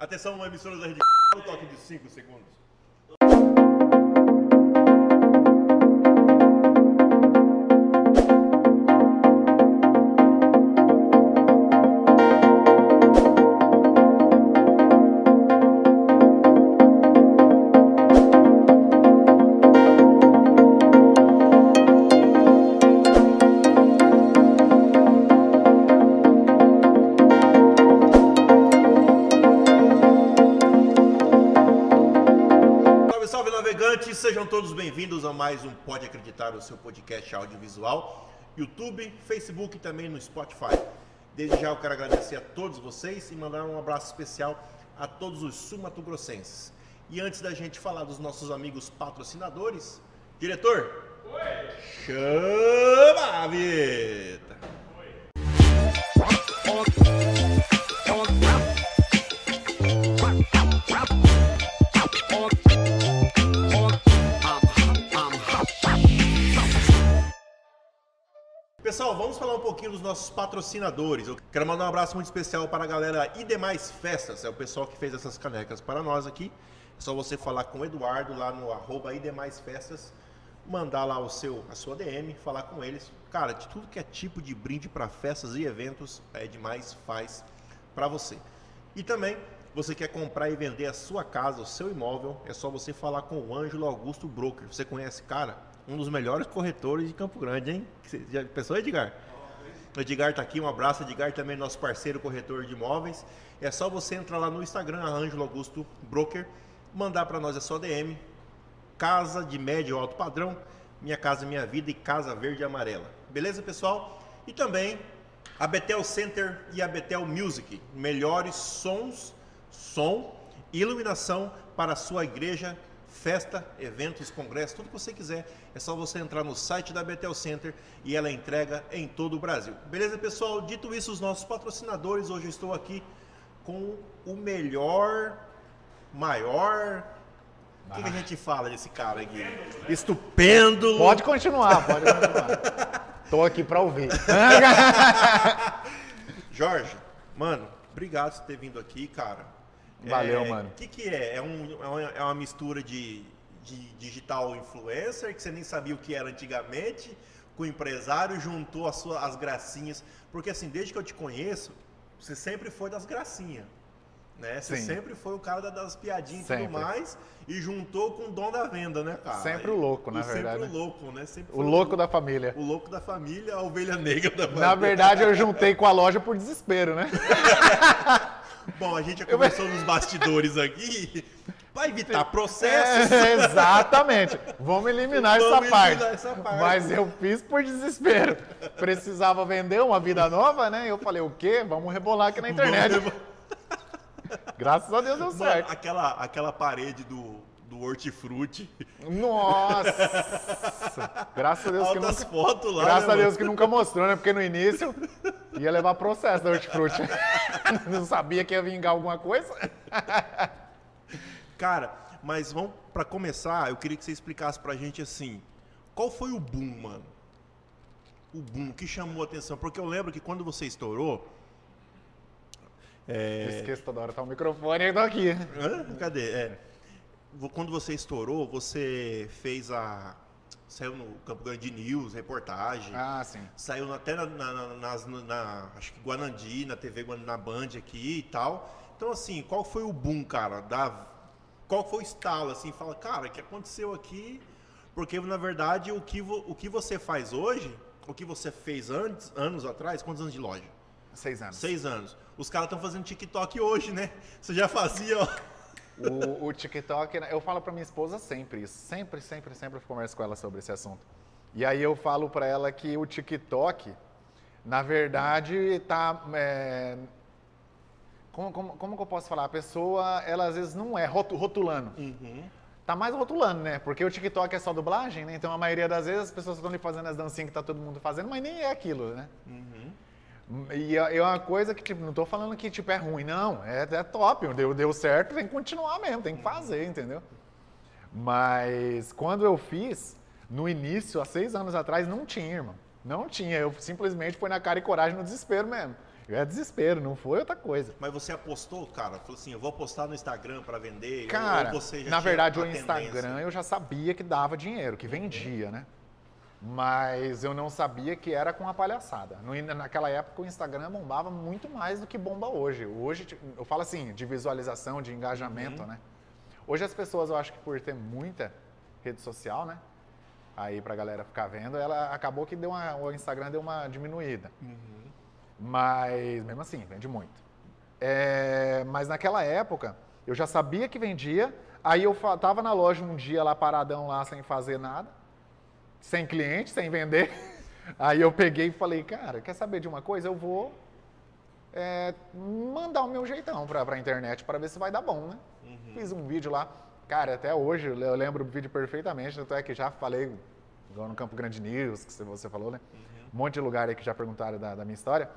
Atenção, emissoras da Rede um toque de 5 segundos. O seu podcast audiovisual, YouTube, Facebook e também no Spotify. Desde já eu quero agradecer a todos vocês e mandar um abraço especial a todos os sumatogrossenses. E antes da gente falar dos nossos amigos patrocinadores, diretor, chama a vinheta! Pessoal, vamos falar um pouquinho dos nossos patrocinadores. Eu quero mandar um abraço muito especial para a galera e demais festas. É o pessoal que fez essas canecas para nós aqui. É só você falar com o Eduardo lá no arroba e demais festas, mandar lá o seu, a sua DM, falar com eles. Cara, de tudo que é tipo de brinde para festas e eventos, é demais faz para você. E também, você quer comprar e vender a sua casa, o seu imóvel, é só você falar com o Ângelo Augusto Broker. Você conhece, cara? Um dos melhores corretores de Campo Grande, hein? Já pensou, Edgar? Edgar tá aqui, um abraço, Edgar também nosso parceiro corretor de imóveis. É só você entrar lá no Instagram, Ângelo Augusto Broker, mandar para nós a sua DM, casa de médio alto padrão, Minha Casa Minha Vida e Casa Verde e Amarela. Beleza, pessoal? E também a Betel Center e a Betel Music, melhores sons, som e iluminação para a sua igreja, festa, eventos, congresso, tudo que você quiser. É só você entrar no site da Betel Center e ela entrega em todo o Brasil. Beleza, pessoal? Dito isso, os nossos patrocinadores, hoje eu estou aqui com o melhor, maior. O que, que a gente fala desse cara aqui? Estupendo! Pode continuar, pode continuar. Tô aqui pra ouvir. Jorge, mano, obrigado por ter vindo aqui, cara. Valeu, É, mano. O que, que é? É, um- é uma, é uma mistura de, de digital influencer, que você nem sabia o que era antigamente, com o empresário, juntou as, suas, as gracinhas. Porque assim, desde que eu te conheço, você sempre foi das gracinhas. Né? Você Sim. sempre foi o cara da- das piadinhas e tudo Sempre. mais, e juntou com o dom da venda, né, cara? Sempre o louco, na E verdade. Sempre o louco, né? Sempre O louco da família. o louco da família, a ovelha negra da família. Na verdade, eu juntei com a loja por desespero, né? Bom, a gente já conversou nos bastidores aqui. Vai evitar processos. É, exatamente. Vamos eliminar Vamos essa parte. eliminar essa parte. Mas eu fiz por desespero. Precisava vender uma vida nova, né? Eu falei, o quê? Vamos rebolar aqui na internet. Graças a Deus deu Mano, certo. aquela, aquela parede do, do hortifruti. Nossa! Graças a Deus que Altas nunca... fotos lá. Graças né, a Deus mano? que nunca mostrou, né? Porque no início ia levar processo da Hortifruti. Não sabia que ia vingar alguma coisa. Cara, mas vamos pra começar, eu queria que você explicasse pra gente assim, qual foi o boom, mano? O boom que chamou a atenção, porque eu lembro que quando você estourou, Esqueço toda hora, tá o microfone, eu tô aqui. Hã? Cadê? É. Quando você estourou, você fez a. Saiu no Campo Grande News, reportagem. Ah, sim. Saiu até na, na- na- nas, na- acho que Guanandi, na TV na Band aqui e tal. Então, assim, qual foi o boom, cara? Da, qual foi o estalo, assim? Fala, cara, o que aconteceu aqui? Porque, na verdade, o que, vo- o que você faz hoje, o que você fez antes, anos atrás, quantos anos de loja? Seis anos. Seis anos. Os caras estão fazendo TikTok hoje, né? Você já fazia, ó. O, o TikTok, né, eu falo pra minha esposa sempre isso. Sempre, sempre, sempre eu converso com ela sobre esse assunto. E aí eu falo pra ela que o TikTok, na verdade, tá. é, como, como, como que eu posso falar? A pessoa, ela às vezes não é rotu- rotulando. Uhum. Tá mais rotulando, né? Porque o TikTok é só dublagem, né? Então a maioria das vezes as pessoas estão ali fazendo as dancinhas que tá todo mundo fazendo, mas nem é aquilo, né? E é é uma coisa que, tipo, não tô falando que tipo, é ruim, não. É, é top. Deu, deu certo, tem que continuar mesmo, tem que fazer, entendeu? Mas quando eu fiz, no início, há seis anos atrás, não tinha, irmão. Não tinha. Eu simplesmente fui na cara e coragem no desespero mesmo. É desespero, não foi outra coisa. Mas você apostou, cara? Falou assim, eu vou apostar no Instagram para vender? Cara, ou você já na verdade o Instagram eu já sabia que dava dinheiro, que vendia, né? Mas eu não sabia que era com a palhaçada. No naquela época o Instagram bombava muito mais do que bomba hoje. Hoje, eu falo assim, de visualização, de engajamento, né? Hoje as pessoas, eu acho que por ter muita rede social, né? Aí pra galera ficar vendo, ela acabou que deu uma, o Instagram deu uma diminuída. Mas mesmo assim, vende muito. É, mas naquela época, eu já sabia que vendia. Aí eu tava na loja um dia lá paradão lá sem fazer nada, sem cliente, sem vender. Aí eu peguei e falei, cara, quer saber de uma coisa? Eu vou é, mandar o meu jeitão pra, pra internet para ver se vai dar bom, né? Fiz um vídeo lá. Cara, até hoje eu le- eu lembro o vídeo perfeitamente, tanto é que já falei, igual no Campo Grande News, que você falou, né? Um monte de lugar aí que já perguntaram da, da minha história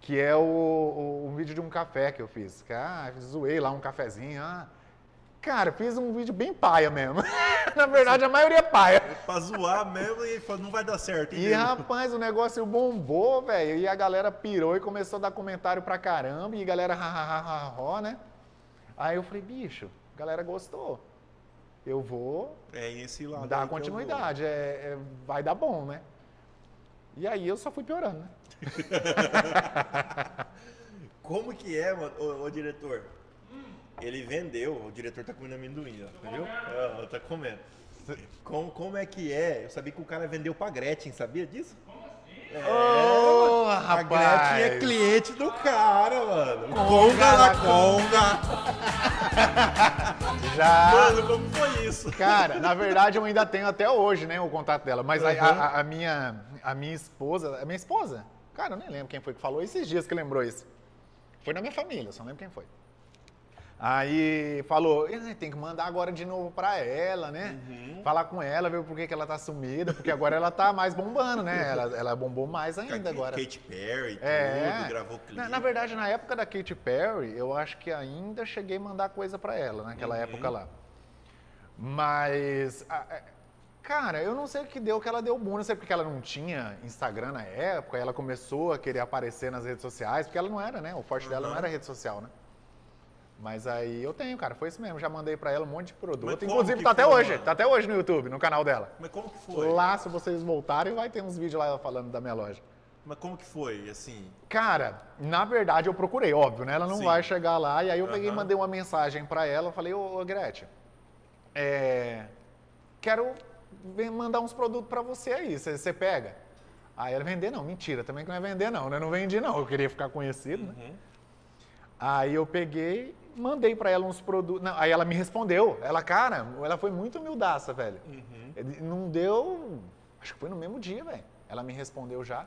que é o, o- um vídeo de um café que eu fiz. Que, ah, zoei lá um cafezinho. Ah. Cara, fiz um vídeo bem paia mesmo. Na verdade, a maioria é paia. Pra zoar mesmo e falou, não vai dar certo. E rapaz, o negócio bombou, velho. E a galera pirou e começou a dar comentário pra caramba. E a galera ha, né? Aí eu falei, bicho, a galera gostou. Eu vou É esse lado. dar continuidade. É, é- vai dar bom, né? E aí eu só fui piorando, né? Como que é, mano, ô, ô, diretor? Ele vendeu, o diretor tá comendo amendoim, ó, viu? Ah, tá comendo. Como, como é que é? Eu sabia que o cara vendeu pra Gretchen, sabia disso? Ô, A Gretchen é cliente do cara, mano. Conga la conga. Já. Mano, como foi isso? Cara, na verdade eu ainda tenho até hoje, né, o contato dela. Mas a, Uhum. a- a minha, a minha esposa, a minha esposa, cara, eu nem lembro quem foi que falou esses dias que lembrou isso. Foi na minha família, só não lembro quem foi. Aí falou, "Ih, tem que mandar agora de novo pra ela, né? Uhum. Falar com ela, ver por que, que ela tá sumida, porque agora ela tá mais bombando, né? Ela, ela bombou mais ainda agora. Katy Perry, É. tudo, gravou clipe. Na, na verdade, na época da Katy Perry, eu acho que ainda cheguei a mandar coisa pra ela, naquela Uhum. época lá. Mas, a- cara, eu não sei o que deu que ela deu boom, não sei porque ela não tinha Instagram na época, ela começou a querer aparecer nas redes sociais, porque ela não era, né? O forte dela não Uhum. era rede social, né? Mas aí eu tenho, cara, foi isso mesmo. Já mandei pra ela um monte de produto. Inclusive, tá até foi, hoje. mano? Tá até hoje no YouTube, no canal dela. Mas como que foi? Lá, se vocês voltarem, vai ter uns vídeos lá falando da minha loja. Mas como que foi, assim? Cara, na verdade eu procurei, óbvio, né? Ela não Sim. vai chegar lá. E aí eu peguei e Aham. mandei uma mensagem pra ela. Eu falei, ô, ô Gretchen, é, quero mandar uns produtos pra você aí. Você pega? Aí ela vender não, mentira, também que não é vender não, né? Não vendi não, eu queria ficar conhecido, né? Uhum. Aí eu peguei, mandei pra ela uns produtos. Aí ela me respondeu. Ela, cara, ela foi muito humildaça, velho. Uhum. Não deu. Acho que foi no mesmo dia, velho. Ela me respondeu já.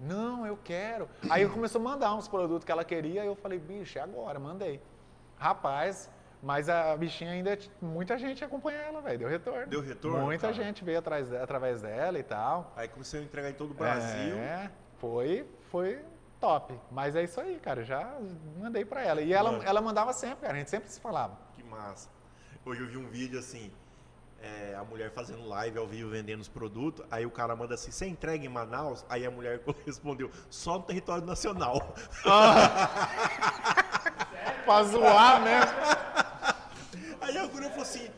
Não, eu quero. Aí eu começou a mandar uns produtos que ela queria. Aí eu falei, bicho, é agora, mandei. Rapaz, mas a bichinha ainda. Muita gente acompanha ela, velho. Deu retorno. Deu retorno, Muita gente veio atrás, através dela e tal. Aí começou a entregar em todo o Brasil. É, foi, foi top. Mas é isso aí, cara. Já mandei pra ela. E ela, Mano. ela mandava sempre, cara. A gente sempre se falava. Que massa. Hoje eu vi um vídeo assim, é, a mulher fazendo live ao vivo vendendo os produtos, aí o cara manda assim, você entrega em Manaus? Aí a mulher respondeu, só no território nacional. pra zoar mesmo. Aí a Gura falou assim,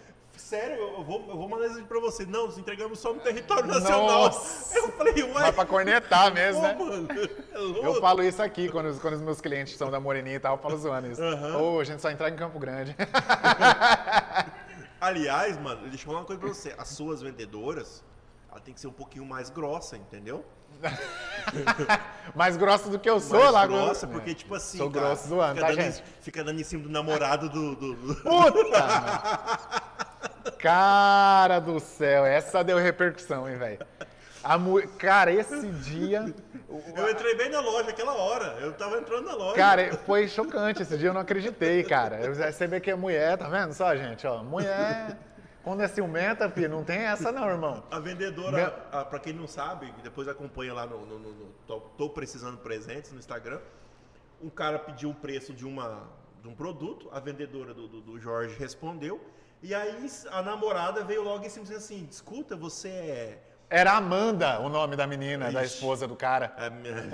sério, eu vou, eu vou mandar isso pra você. Não, nós entregamos só no território nacional. Nossa. Eu falei, ué, Mas pra cornetar mesmo, pô, né? mano, é. Eu falo isso aqui, quando, os- quando os meus clientes são da Moreninha e tal, eu falo zoando isso. Aham. Ô, a gente só entrega em Campo Grande. Aliás, mano, deixa eu falar uma coisa pra você. As suas vendedoras, ela tem que ser um pouquinho mais grossa, entendeu? Mais grossa do que eu sou mais lá. grossa, né? porque, tipo assim, Sou cara, grosso zoando, fica, tá, dando, gente? fica dando em cima do namorado do... do- do- Puta! Cara do céu, essa deu repercussão, hein, velho? Mu- Cara, esse dia. Eu entrei bem na loja aquela hora. Eu tava entrando na loja. Cara, foi chocante. Esse dia eu não acreditei, cara. Eu- Você vê que é mulher, tá vendo só, gente? Ó, mulher, quando é ciumenta, filho, não tem essa não, irmão. A vendedora, Meu- a- pra quem não sabe, depois acompanha lá no, no- no- no tô, Tô Precisando Presentes no Instagram, um cara pediu o preço de, uma, de um produto, a vendedora do, do- do Jorge respondeu, e aí a namorada veio logo em cima e disse assim, escuta, você é... Era Amanda o nome da menina, da Ixi. esposa do cara. é minha-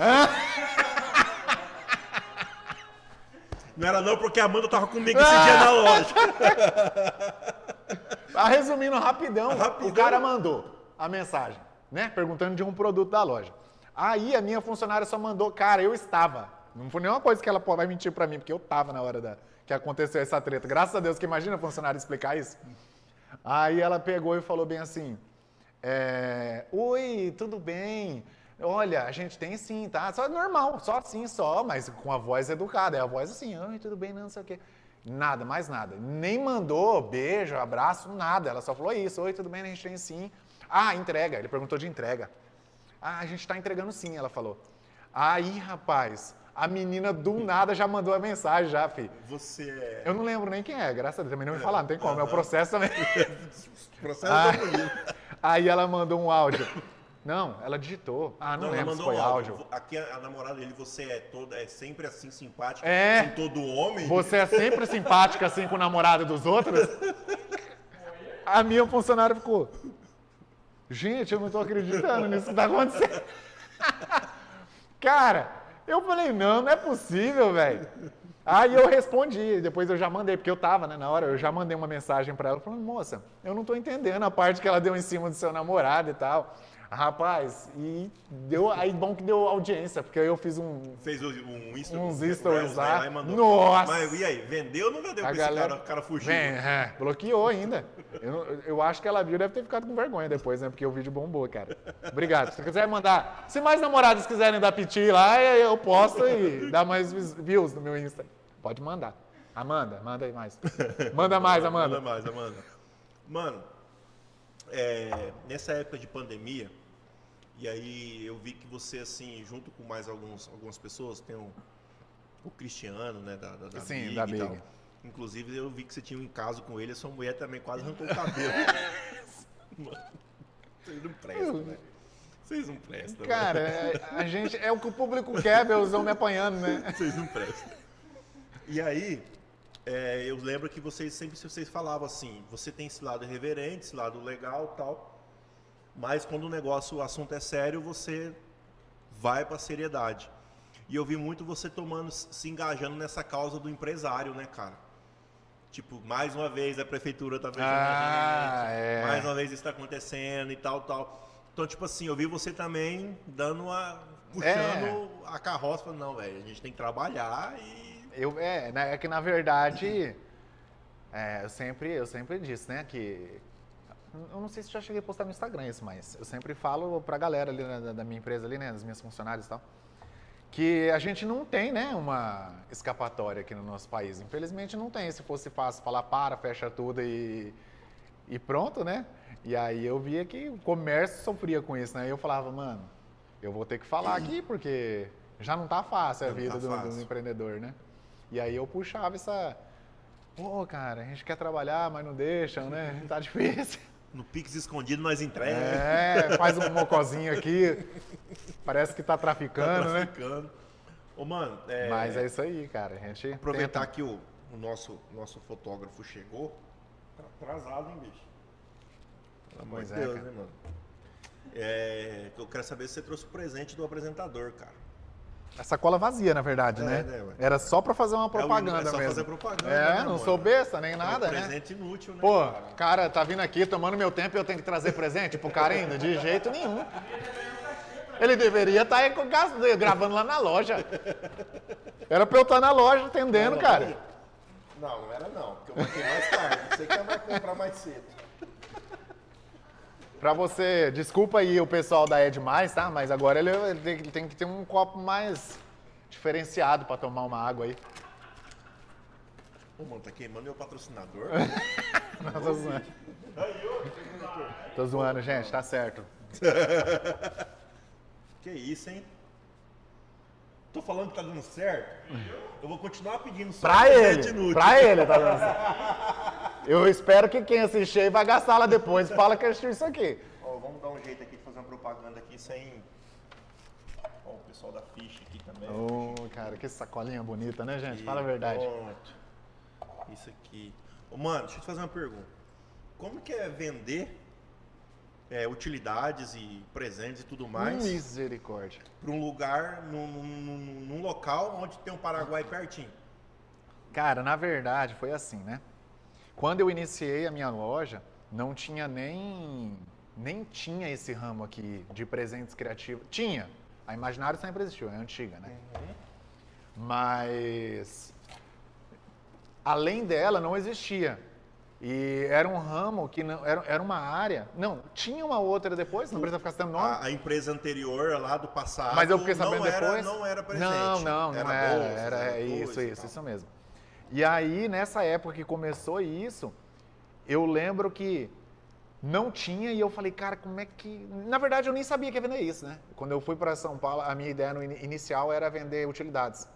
Não era não, porque a Amanda tava comigo esse dia na loja. Ah, resumindo rapidão, Rapidão. o cara mandou a mensagem, né? Perguntando de um produto da loja. Aí a minha funcionária só mandou, cara, eu estava. Não foi nenhuma coisa que ela vai mentir pra mim, porque eu tava na hora da, que aconteceu essa treta. Graças a Deus, que imagina a funcionária explicar isso. Aí ela pegou e falou bem assim: é, Oi, tudo bem? Olha, a gente tem sim, tá? Só normal, só assim, só, mas com a voz educada. É a voz assim, oi, tudo bem, não sei o quê. Nada, mais nada. Nem mandou beijo, abraço, nada. Ela só falou isso, oi, tudo bem, a gente tem sim. Ah, entrega. Ele perguntou de entrega. Ah, a gente está entregando sim, ela falou. Aí, rapaz, a menina do nada já mandou a mensagem já, fi. Você é. Eu não lembro nem quem é, graças a Deus, também não me falar, não tem como, é o processo também. Processo Ah. Aí ela mandou um áudio. Não, ela digitou. Ah, não, ela lembro se foi um áudio. Aqui a, a namorada dele, você é toda, é sempre assim simpática É. com todo homem. Você é sempre simpática assim com o namorado dos outros? A minha funcionária ficou. Gente, eu não tô acreditando nisso que tá acontecendo. Cara, eu falei, não, não é possível, velho. Aí eu respondi, depois eu já mandei, porque eu tava, né, na hora, eu já mandei uma mensagem pra ela, falando, moça, eu não tô entendendo a parte que ela deu em cima do seu namorado e tal. Rapaz, e deu, aí bom que deu audiência, porque eu fiz um, Fez o- um Insta, Uns um stories Reels lá. Nossa! Mas e aí, vendeu ou não vendeu A pra galera cara, o cara fugiu? Vem, é, bloqueou ainda. Eu, eu acho que ela viu, deve ter ficado com vergonha depois, né? Porque o vídeo bombou, cara. Obrigado. Se quiser mandar, se mais namorados quiserem dar piti lá, eu posto e dar mais views no meu Insta. Pode mandar. Amanda, manda aí mais. Manda mais, Amanda. Manda mais, Amanda. Mano, é, nessa época de pandemia, e aí eu vi que você, assim, junto com mais alguns, algumas pessoas, tem o, o Cristiano, né, da, da, da Sim, Big da e tal. Big. Inclusive, eu vi que você tinha um caso com ele, a sua mulher também quase arrancou o cabelo. Mano, vocês não prestam, né? Vocês não prestam. Cara, é- a gente, é o que o público quer ver os homens apanhando, né? Vocês não prestam. E aí, é, eu lembro que vocês sempre vocês falavam assim, você tem esse lado irreverente, esse lado legal tal, mas quando o negócio, o assunto é sério, você vai para seriedade. E eu vi muito você tomando, se engajando nessa causa do empresário, né, cara? Tipo, mais uma vez a prefeitura tá beijando Ah, a gente, é. mais uma vez isso tá acontecendo e tal, tal. Então, tipo assim, eu vi você também dando uma. puxando a carroça, falando, não, velho, a gente tem que trabalhar e. Eu, é, né, é que na verdade, é, eu, sempre, eu sempre disse, né, que. Eu não sei se já cheguei a postar no Instagram isso, mas eu sempre falo pra galera ali né, da, minha empresa ali, né, das minhas funcionários e tal, que a gente não tem, né, uma escapatória aqui no nosso país. Infelizmente não tem. Se fosse fácil falar para, fecha tudo e, e pronto, né? E aí eu via que o comércio sofria com isso, né? E eu falava, mano, eu vou ter que falar aqui porque já não tá fácil a não vida tá do, do empreendedor, né? E aí eu puxava essa. Pô, cara, a gente quer trabalhar, mas não deixam, né? Tá difícil. No Pix escondido nós entrega. É, faz um mocozinho aqui. Parece que tá tá traficando, né? traficando. Ô, mano, é, Mas é isso aí, cara. A gente aproveitar tenta- que o, o nosso, nosso fotógrafo chegou. Tá atrasado, hein, bicho? Pelo amor de é, Deus, cara. né, mano? É, eu quero saber se você trouxe o presente do apresentador, cara. A sacola vazia, na verdade, É, né? né? Era só pra fazer uma É, propaganda é só mesmo. fazer propaganda, É, né, não mano? sou besta nem nada, é um né? presente inútil, né? Pô, cara? cara, tá vindo aqui tomando meu tempo e eu tenho que trazer presente pro cara ainda? De jeito nenhum. Ele deveria estar aí com gravando lá na loja. Era pra eu estar na loja atendendo, Não, cara. Não, não era não, porque eu marquei mais tarde. Você que vai comprar mais cedo. Pra você, desculpa aí o pessoal da Ed Mais, tá? Mas agora ele, ele tem, ele tem que ter um copo mais diferenciado pra tomar uma água aí. Ô, mano, tá queimando meu patrocinador. Não, tô zoando. Tô zoando, gente, tá certo. que isso, hein? Tô falando que tá dando certo. Eu vou continuar pedindo só Pra ele, pra ele tá dando certo. Eu espero que quem assistir aí vai gastar lá depois. Fala que assistiu isso aqui. Ó, vamos dar um jeito aqui de fazer uma propaganda aqui sem. Ó, o pessoal da ficha aqui também. Ô, cara, que sacolinha bonita, né, gente? Aqui, Fala a verdade. Pronto. Isso aqui. Ô, mano, deixa eu te fazer uma pergunta. Como que é vender é, utilidades e presentes e tudo mais Misericórdia. para um lugar, num- num- num local onde tem um Paraguai pertinho? Cara, na verdade foi assim, né? Quando eu iniciei a minha loja, não tinha nem nem tinha esse ramo aqui de presentes criativos. Tinha. A Imaginário sempre existiu, é antiga, né? Mas além dela não existia. E era um ramo que não era, era uma área. Não, tinha uma outra depois, não precisa ficar citando nome. A, a empresa anterior lá do passado. Mas eu fiquei sabendo não era, depois. Não era presente. Não, não, não era. bolsa, era, era isso, isso, isso mesmo. E aí, nessa época que começou isso, eu lembro que não tinha e eu falei, cara, como é que. Na verdade, eu nem sabia que ia vender isso, né? Quando eu fui para São Paulo, a minha ideia in- inicial era vender utilidades.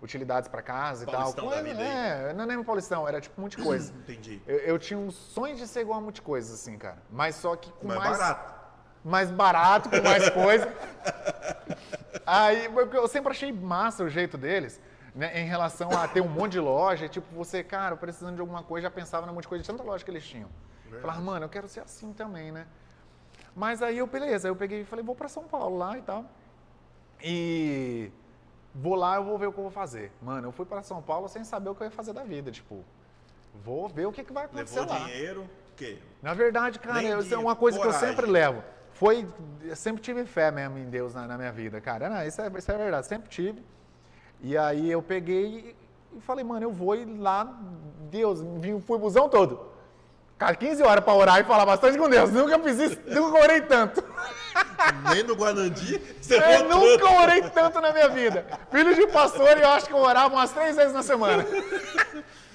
Utilidades para casa e Paulistão tal. da Coisa- é, não é nem Paulistão, era tipo um monte de coisa. Entendi. Eu, eu tinha um sonho de ser igual a muitas coisas, assim, cara. Mas só que com Mas mais. barato. Mais barato, com mais coisa. Aí, eu sempre achei massa o jeito deles, né? Em relação a ter um monte de loja. Tipo, você, cara, precisando de alguma coisa, já pensava num monte de coisa de tanta loja que eles tinham. Falava, mano, eu quero ser assim também, né? Mas aí eu, beleza, eu peguei e falei, vou pra São Paulo lá e tal. E vou lá, eu vou ver o que eu vou fazer. Mano, eu fui pra São Paulo sem saber o que eu ia fazer da vida. Tipo, vou ver o que, que vai acontecer Levou lá. dinheiro. O quê? Na verdade, cara, Nem isso é uma coisa que eu coragem. sempre levo. Foi, eu sempre tive fé mesmo em Deus na, na minha vida, cara. Não, isso, é, isso é verdade, sempre tive. E aí eu peguei e falei, mano, eu vou ir lá, Deus, vim, fui o busão todo. Cara, 15 horas pra orar e falar bastante com Deus. Nunca fiz isso, nunca orei tanto. Nem no Guanandi. Você Eu tudo. nunca orei tanto na minha vida. Filho de pastor, eu acho que eu orava umas três vezes na semana.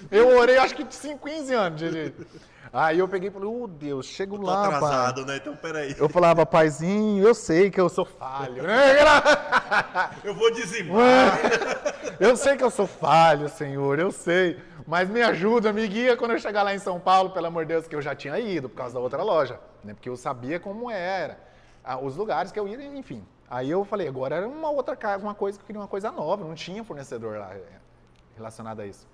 Eu orei, acho que 5, 15 anos, direito. Aí eu peguei e falei, oh Deus, chego Tô lá, pai. atrasado, né? Então, peraí. Eu falava, paizinho, eu sei que eu sou falho, né? Eu vou dizimar. Eu sei que eu sou falho, Senhor, eu sei. Mas me ajuda, me guia quando eu chegar lá em São Paulo, pelo amor de Deus, que eu já tinha ido por causa da outra loja, né? Porque eu sabia como era, os lugares que eu ia, enfim. Aí eu falei, agora era uma outra uma coisa que eu queria uma coisa nova, não tinha fornecedor lá eh, relacionado a isso.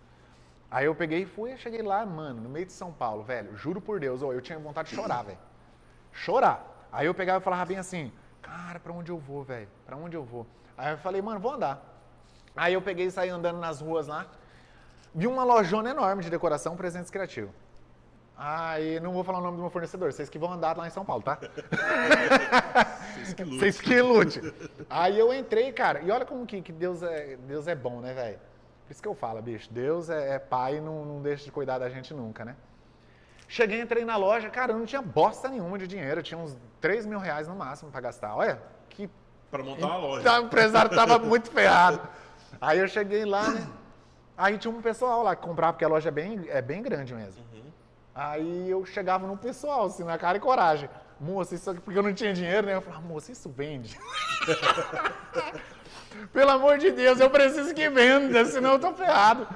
Aí eu peguei e fui, cheguei lá, mano, no meio de São Paulo, velho, juro por Deus, ó, eu tinha vontade de chorar, velho. Chorar. Aí eu pegava e falava bem assim, cara, pra onde eu vou, velho? Pra onde eu vou? Aí eu falei, mano, vou andar. Aí eu peguei e saí andando nas ruas lá, vi uma lojona enorme de decoração, presentes criativos. Aí não vou falar o nome do meu fornecedor, vocês que vão andar lá em São Paulo, tá? Vocês que lutam. Vocês que lute. Aí eu entrei, cara, e olha como que, que Deus, é, Deus é bom, né, velho? Por isso que eu falo, bicho, Deus é, é pai e não, não deixa de cuidar da gente nunca, né? Cheguei, entrei na loja, cara, eu não tinha bosta nenhuma de dinheiro, eu tinha uns 3 mil reais no máximo pra gastar. Olha, que Pra montar uma loja. Tá, o empresário tava muito ferrado. Aí eu cheguei lá, né? Aí tinha um pessoal lá que comprava, porque a loja é bem, é bem grande mesmo. Aí eu chegava no pessoal, assim, na cara e coragem. Moça, isso aqui, porque eu não tinha dinheiro, né? Eu falava, moça, isso vende. Pelo amor de Deus, eu preciso que venda, senão eu tô ferrado.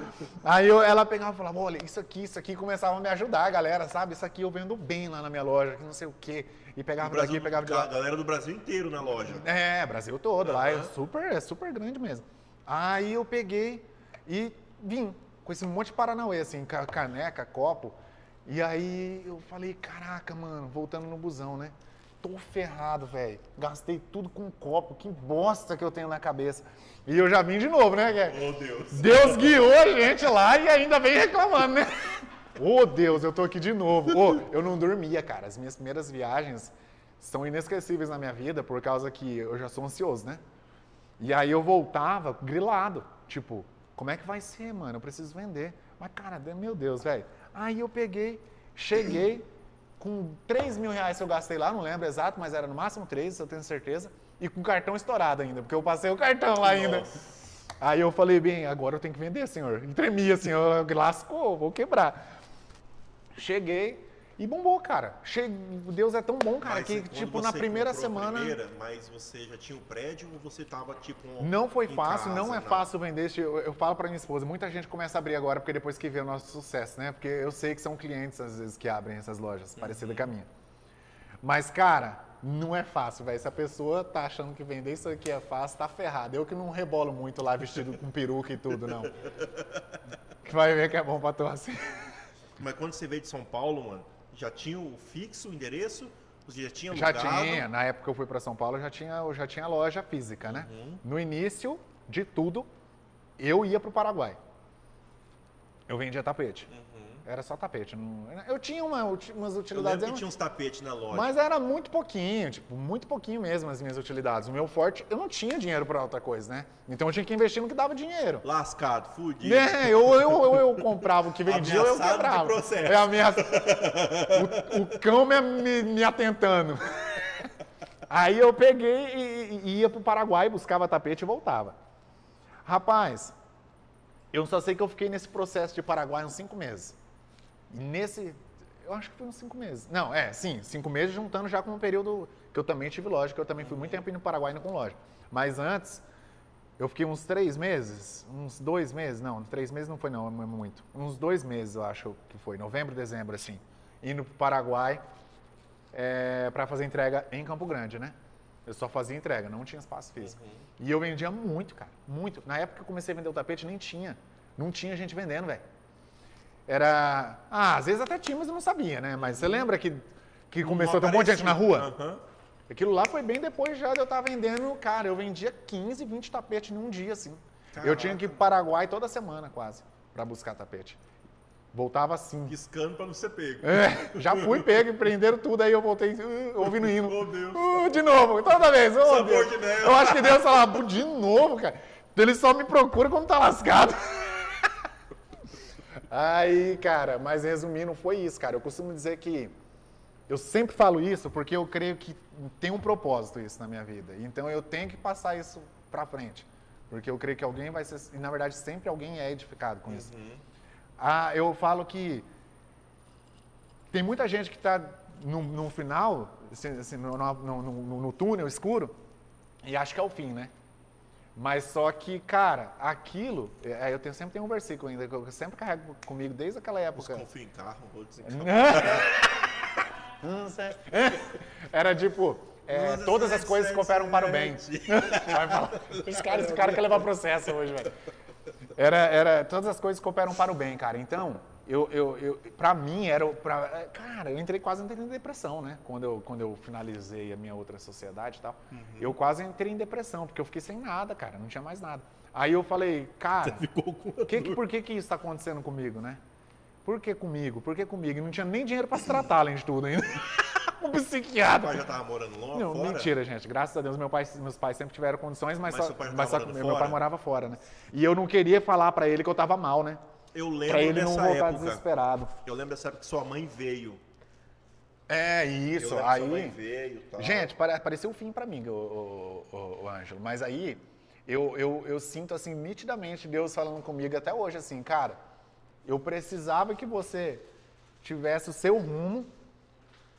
Aí eu- ela pegava e falava, olha, isso aqui, isso aqui, começava a me ajudar, galera, sabe? Isso aqui eu vendo bem lá na minha loja, que não sei o quê. E pegava Brasil, daqui, pegava de a lá. galera do Brasil inteiro na loja. É, Brasil todo, lá é super, é super grande mesmo. Aí eu peguei e vim com esse monte de Paranauê, assim, ca- caneca, copo. E aí eu falei, caraca, mano, voltando no busão, né? Tô ferrado, velho. Gastei tudo com copo, que bosta que eu tenho na cabeça. E eu já vim de novo, né, Gué? Oh, Deus. Deus guiou a gente lá e ainda vem reclamando, né? Ô, Deus, eu tô aqui de novo. Ô, eu não dormia, cara. As minhas primeiras viagens são inesquecíveis na minha vida por causa que eu já sou ansioso, né? E aí eu voltava grilado. Tipo, como é que vai ser, mano? Eu preciso vender. Mas, cara, meu Deus, velho. Aí eu peguei, cheguei com 3 mil reais que eu gastei lá, não lembro exato, mas era no máximo 3, eu tenho certeza. E com cartão estourado ainda, porque eu passei o cartão lá ainda. Nossa. Aí eu falei, bem, agora eu tenho que vender, senhor. E tremia, assim, eu lascou, vou quebrar. Cheguei e bombou, cara. Che... Deus é tão bom, cara, Mas que, tipo, na primeira semana... primeira, mas você já tinha o prédio ou você tava, tipo... um- Não foi fácil, casa, não é fácil vender. Eu, eu falo pra minha esposa, muita gente começa a abrir agora, porque depois que vê o nosso sucesso, né? Porque eu sei que são clientes, às vezes, que abrem essas lojas, parecidas com a minha. Mas, cara, não é fácil, velho. Se a pessoa tá achando que vender isso aqui é fácil, tá ferrado. Eu que não rebolo muito lá vestido com peruca e tudo, não. Vai ver que é bom pra tosse. Mas quando você veio de São Paulo, mano, já tinha o fixo, o endereço? Você já tinha Já alugado? tinha, na época que eu fui para São Paulo, eu já tinha, eu já tinha loja física, né? Uhum. No início de tudo, eu ia para o Paraguai. Eu vendia tapete. Era só tapete. não- Eu tinha uma, umas Eu utilidades. lembro que tinha uns tapetes na loja. Mas era muito pouquinho, tipo, muito pouquinho mesmo as minhas utilidades. O meu forte, eu não tinha dinheiro para outra coisa, né? Então eu tinha que investir no que dava dinheiro. Lascado, fudido. É, eu, eu, eu, eu comprava o que vendia, ou eu Ameaçado de quebrava. processo. É ameaça... o, o cão me, me, me atentando. Aí eu peguei e, e ia pro Paraguai, buscava tapete e voltava. Rapaz, eu só sei que eu fiquei nesse processo de Paraguai uns cinco meses. E nesse. Eu acho que foi uns cinco meses. Não, é, sim, cinco meses juntando já com um período que eu também tive loja, que eu também fui muito tempo indo no Paraguai indo com loja. Mas antes, eu fiquei uns três meses, uns dois meses, não, três meses não foi não, é muito. Uns dois meses eu acho que foi, novembro, dezembro, assim, indo pro Paraguai é, para fazer entrega em Campo Grande, né? Eu só fazia entrega, não tinha espaço físico. E eu vendia muito, cara, muito. Na época que eu comecei a vender o tapete, nem tinha. Não tinha gente vendendo, velho. Era. Ah, às vezes até tinha, mas eu não sabia, né? Mas você lembra que, que começou a ter um monte de gente na rua? Aham. Aquilo lá foi bem depois já de eu estar vendendo, cara, eu vendia 15, 20 tapetes num dia, assim. Eu Caraca. tinha que ir para Paraguai toda semana, quase, para buscar tapete. Voltava assim. Piscando pra não ser pego. É, já fui pego, prenderam tudo, aí eu voltei uh, ouvindo hino. Oh, Deus. Uh, de novo, toda vez. Oh, Sabor Deus. de mel. Eu acho que Deus fala, "Pô, de novo, cara. Ele só me procura quando tá lascado. Aí, cara, mas resumindo, foi isso, cara. Eu costumo dizer que eu sempre falo isso porque eu creio que tem um propósito isso na minha vida. Então eu tenho que passar isso pra frente. Porque eu creio que alguém vai ser, e na verdade sempre alguém é edificado com isso. Ah, eu falo que tem muita gente que está no, no final, assim, assim, no- no- no túnel escuro, e acha que é o fim, né? Mas só que, cara, aquilo, é, eu tenho, sempre tem um versículo ainda que eu sempre carrego comigo desde aquela época. Confio em carro, vou dizer. Não sei. Era tipo, é, Nossa, todas as coisas cooperam para o bem. Vai falar. Esse cara, esse cara quer levar processo hoje, velho. Era, era, todas as coisas cooperam para o bem, cara. Então, eu, eu, eu, pra mim, era. Pra, é, cara, eu entrei quase entrei em depressão, né? Quando eu, quando eu finalizei a minha outra sociedade e tal. Eu quase entrei em depressão, porque eu fiquei sem nada, cara. Não tinha mais nada. Aí eu falei, cara. Ficou com Que, que- por que, que isso está acontecendo comigo, né? Por que comigo? Por que comigo? E não tinha nem dinheiro para se tratar, além de tudo ainda. um psiquiatra. pai já tava morando longe, Não, fora? mentira, gente. Graças a Deus, meu pai, meus pais sempre tiveram condições, mas, Mas só, mas só meu pai morava fora, né? E eu não queria falar para ele que eu tava mal, né? Eu lembro ele não dessa voltar época. desesperado. Eu lembro dessa época que sua mãe veio. É Eu isso. lembro que sua mãe Aí, veio e tal. gente, pare- pareceu o fim para mim, o, o, o- o Ângelo. Mas aí eu, eu, eu sinto assim nitidamente Deus falando comigo até hoje assim, cara, eu precisava que você tivesse o seu rumo,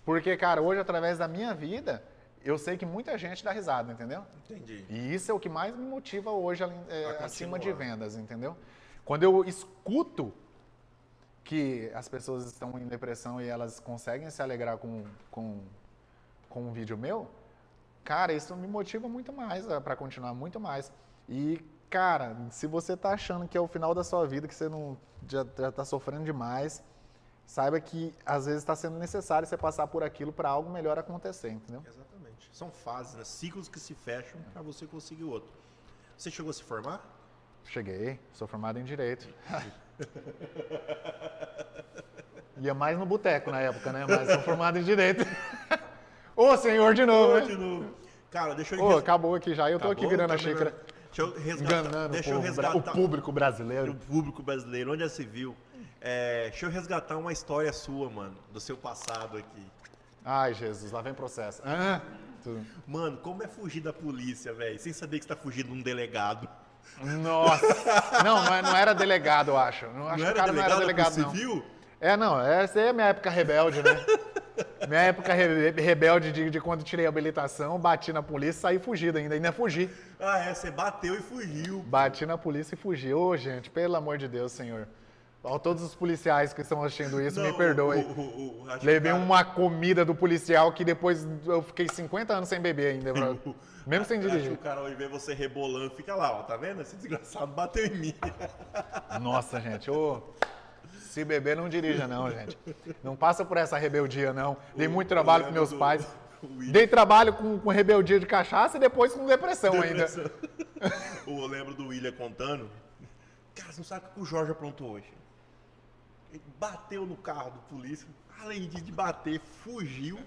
porque, cara, hoje através da minha vida, eu sei que muita gente dá risada, entendeu? Entendi. E isso é o que mais me motiva hoje é, acima de vendas, entendeu? Quando eu escuto que as pessoas estão em depressão e elas conseguem se alegrar com, com, com um vídeo meu, cara, isso me motiva muito mais para continuar muito mais. E, cara, se você tá achando que é o final da sua vida, que você não já, já tá sofrendo demais, saiba que às vezes está sendo necessário você passar por aquilo para algo melhor acontecer, entendeu? Exatamente. São fases, né? Ciclos que se fecham pra você conseguir outro. Você chegou a se formar? Cheguei, sou formado em Direito. Ia mais no boteco na época, né? Mas sou formado em Direito. Ô, senhor, de novo, né? De novo. Cara, deixa eu Ô, res- acabou aqui já. Eu tô aqui Acabou? virando a Tá xícara. Deixa eu resgatar. Enganando deixa o, eu povo, bra- resgatar o público brasileiro. o público brasileiro, onde já se viu. É, deixa eu resgatar uma história sua, mano, do seu passado aqui. Ai, Jesus, lá vem processo. Ah. Mano, como é fugir da polícia, velho? Sem saber que você tá fugindo de um delegado. Nossa. Não, não é- não era delegado, eu acho. Não, acho que o cara não era delegado, não. civil? É, não, essa aí é minha época rebelde, né? minha época re- rebelde de, de quando tirei a habilitação, bati na polícia e saí fugido ainda. Ainda fugi. Ah, é, você bateu e fugiu. Bati na polícia e fugi. Ô, gente, pelo amor de Deus, senhor. Ó, todos os policiais que estão assistindo isso, me Não, perdoem. acho que Levei cara- uma comida do policial que depois eu fiquei 50 anos sem beber ainda, bro. Mesmo sem Acho que dirigir. o cara, invés de você rebolando, fica lá, ó, tá vendo? Esse desgraçado bateu em mim. Nossa, gente, ô. Se beber, não dirija, não, gente. Não passa por essa rebeldia, não. Dei muito trabalho com meus do- pais. Dei trabalho com, com rebeldia de cachaça e depois com depressão, ainda. eu lembro do William contando. Cara, você não sabe o que o Jorge aprontou hoje. Ele bateu no carro do polícia. Além de bater, fugiu.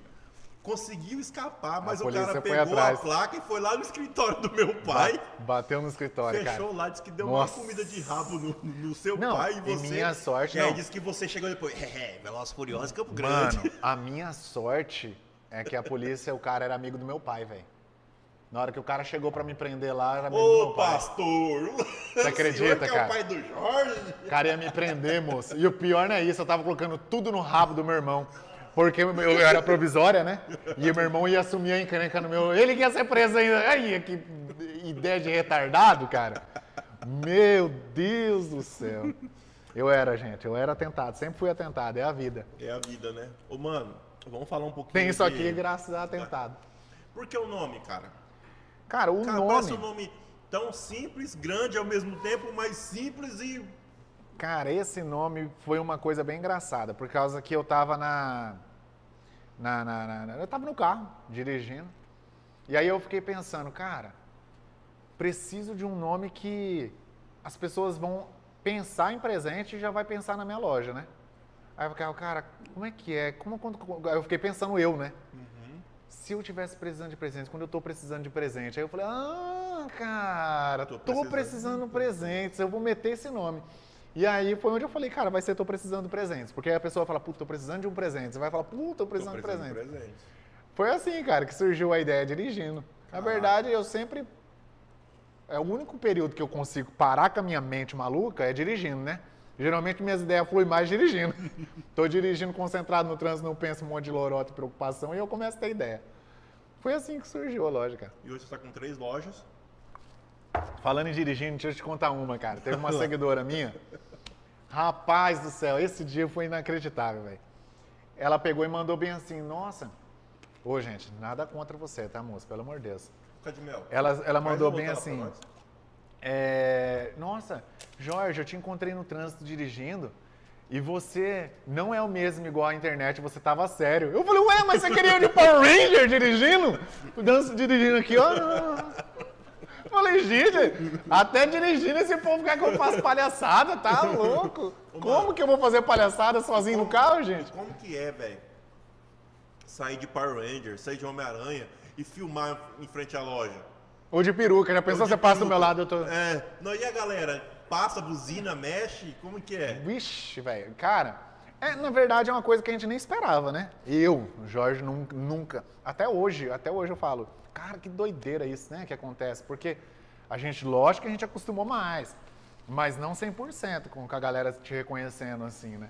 Conseguiu escapar, mas o cara pegou atrás. a placa e foi lá no escritório do meu pai. Bateu no escritório, fechou cara. lá, disse que deu Nossa. uma comida de rabo no, no seu não, pai e você. E minha sorte, e aí não. disse que você chegou depois. É, Veloz Furioso Campo Grande. Mano, a minha sorte é que a polícia, o cara era amigo do meu pai, velho. Na hora que o cara chegou pra me prender lá, era amigo Ô, do meu pai. pastor! Você acredita, é cara? É o pai do Jorge? O cara ia me prender, moço. E o pior não é isso, eu tava colocando tudo no rabo do meu irmão. Porque eu era provisória, né? E meu irmão ia assumir a encrenca no meu. Ele ia ser preso ainda. Ai, que ideia de retardado, cara. Meu Deus do céu. Eu era, gente, eu era atentado, sempre fui atentado, é a vida. É a vida, né? Ô, mano, vamos falar um pouquinho. Tem isso de... aqui graças a atentado. Por que o nome, cara? Cara, o cara, nome. Parece um nome tão simples, grande ao mesmo tempo, mas simples e. Cara, esse nome foi uma coisa bem engraçada, por causa que eu tava na na, na, na, eu estava no carro, dirigindo. E aí eu fiquei pensando, cara, preciso de um nome que as pessoas vão pensar em presente e já vai pensar na minha loja, né? Aí eu fiquei, cara, como é que é? Como, quando, eu fiquei pensando eu, né? Uhum. Se eu tivesse precisando de presente, quando eu estou precisando de presente, aí eu falei, ah, cara, tô precisando, tô precisando de presentes, eu vou meter esse nome. E aí foi onde eu falei, cara, vai ser tô precisando de presentes. Porque aí a pessoa fala, puta, tô precisando de um presente. Você vai falar, puta, tô precisando, tô precisando de presente. presente. Foi assim, cara, que surgiu a ideia dirigindo. Na verdade, eu sempre. É o único período que eu consigo parar com a minha mente maluca é dirigindo, né? Geralmente minhas ideias fluem mais dirigindo. Tô dirigindo concentrado no trânsito, não penso um monte de lorota e preocupação e eu começo a ter ideia. Foi assim que surgiu a loja, cara. E hoje você está com três lojas. Falando em dirigindo, deixa eu te contar uma, cara. Teve uma seguidora minha Rapaz do céu, esse dia foi inacreditável, velho. Ela pegou e mandou bem assim, nossa. Ô, gente, nada contra você, tá, moça? Pelo amor de Deus. Fica de mel. Ela, ela mandou bem assim. É, nossa, Jorge, eu te encontrei no trânsito dirigindo e você não é o mesmo igual à internet, você tava sério. Eu falei, ué, mas você queria ir de Power Ranger dirigindo? Danço dirigindo aqui, ó. Falei, gente, até dirigindo esse povo quer que eu faça palhaçada, tá louco? Como que eu vou fazer palhaçada sozinho como, no carro, gente? Como que é, velho? Sair de Power Ranger, sair de Homem-Aranha e filmar em frente à loja. Ou de peruca, já pensou você passa do meu lado, eu tô. É, não, e a galera? Passa, buzina, mexe? Como que é? Vixe, velho, cara. É, na verdade, é uma coisa que a gente nem esperava, né? Eu, Jorge, nunca. Até hoje, até hoje eu falo. Cara, que doideira isso, né, que acontece. Porque a gente, lógico que a gente acostumou mais, mas não 100% com a galera te reconhecendo assim, né?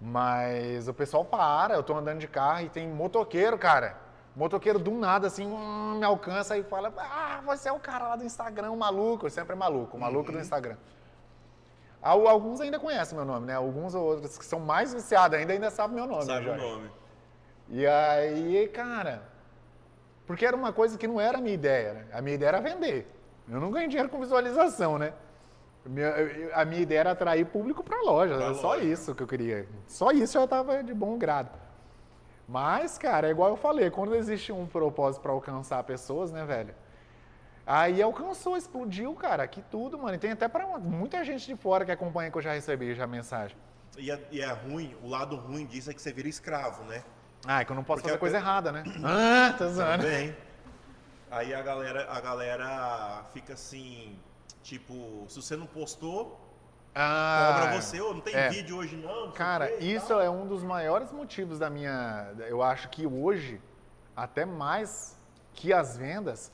Mas o pessoal para, eu tô andando de carro e tem motoqueiro, cara. Motoqueiro do nada, assim, hum, me alcança e fala: Ah, você é o cara lá do Instagram, o maluco. Sempre é maluco, o maluco uhum. do Instagram. Alguns ainda conhecem meu nome, né? Alguns outros que são mais viciados ainda, ainda sabem meu nome. Sabe né, o nome. E aí, cara, porque era uma coisa que não era a minha ideia. Né? A minha ideia era vender. Eu não ganhei dinheiro com visualização, né? A minha ideia era atrair público para a loja. Pra era loja. só isso que eu queria. Só isso eu estava de bom grado. Mas, cara, é igual eu falei, quando existe um propósito para alcançar pessoas, né, velho? Aí alcançou, explodiu, cara, aqui tudo, mano. E tem até para muita gente de fora que acompanha que eu já recebi já mensagem. E é, e é ruim, o lado ruim disso é que você vira escravo, né? Ah, é que eu não posso Porque fazer coisa errada, né? Ah, tá zoando. Também. Aí a galera, a galera fica assim, tipo, se você não postou, ah, cobra você, ou não tem é. vídeo hoje não. não Cara, isso é um dos maiores motivos da minha. Eu acho que hoje, até mais que as vendas,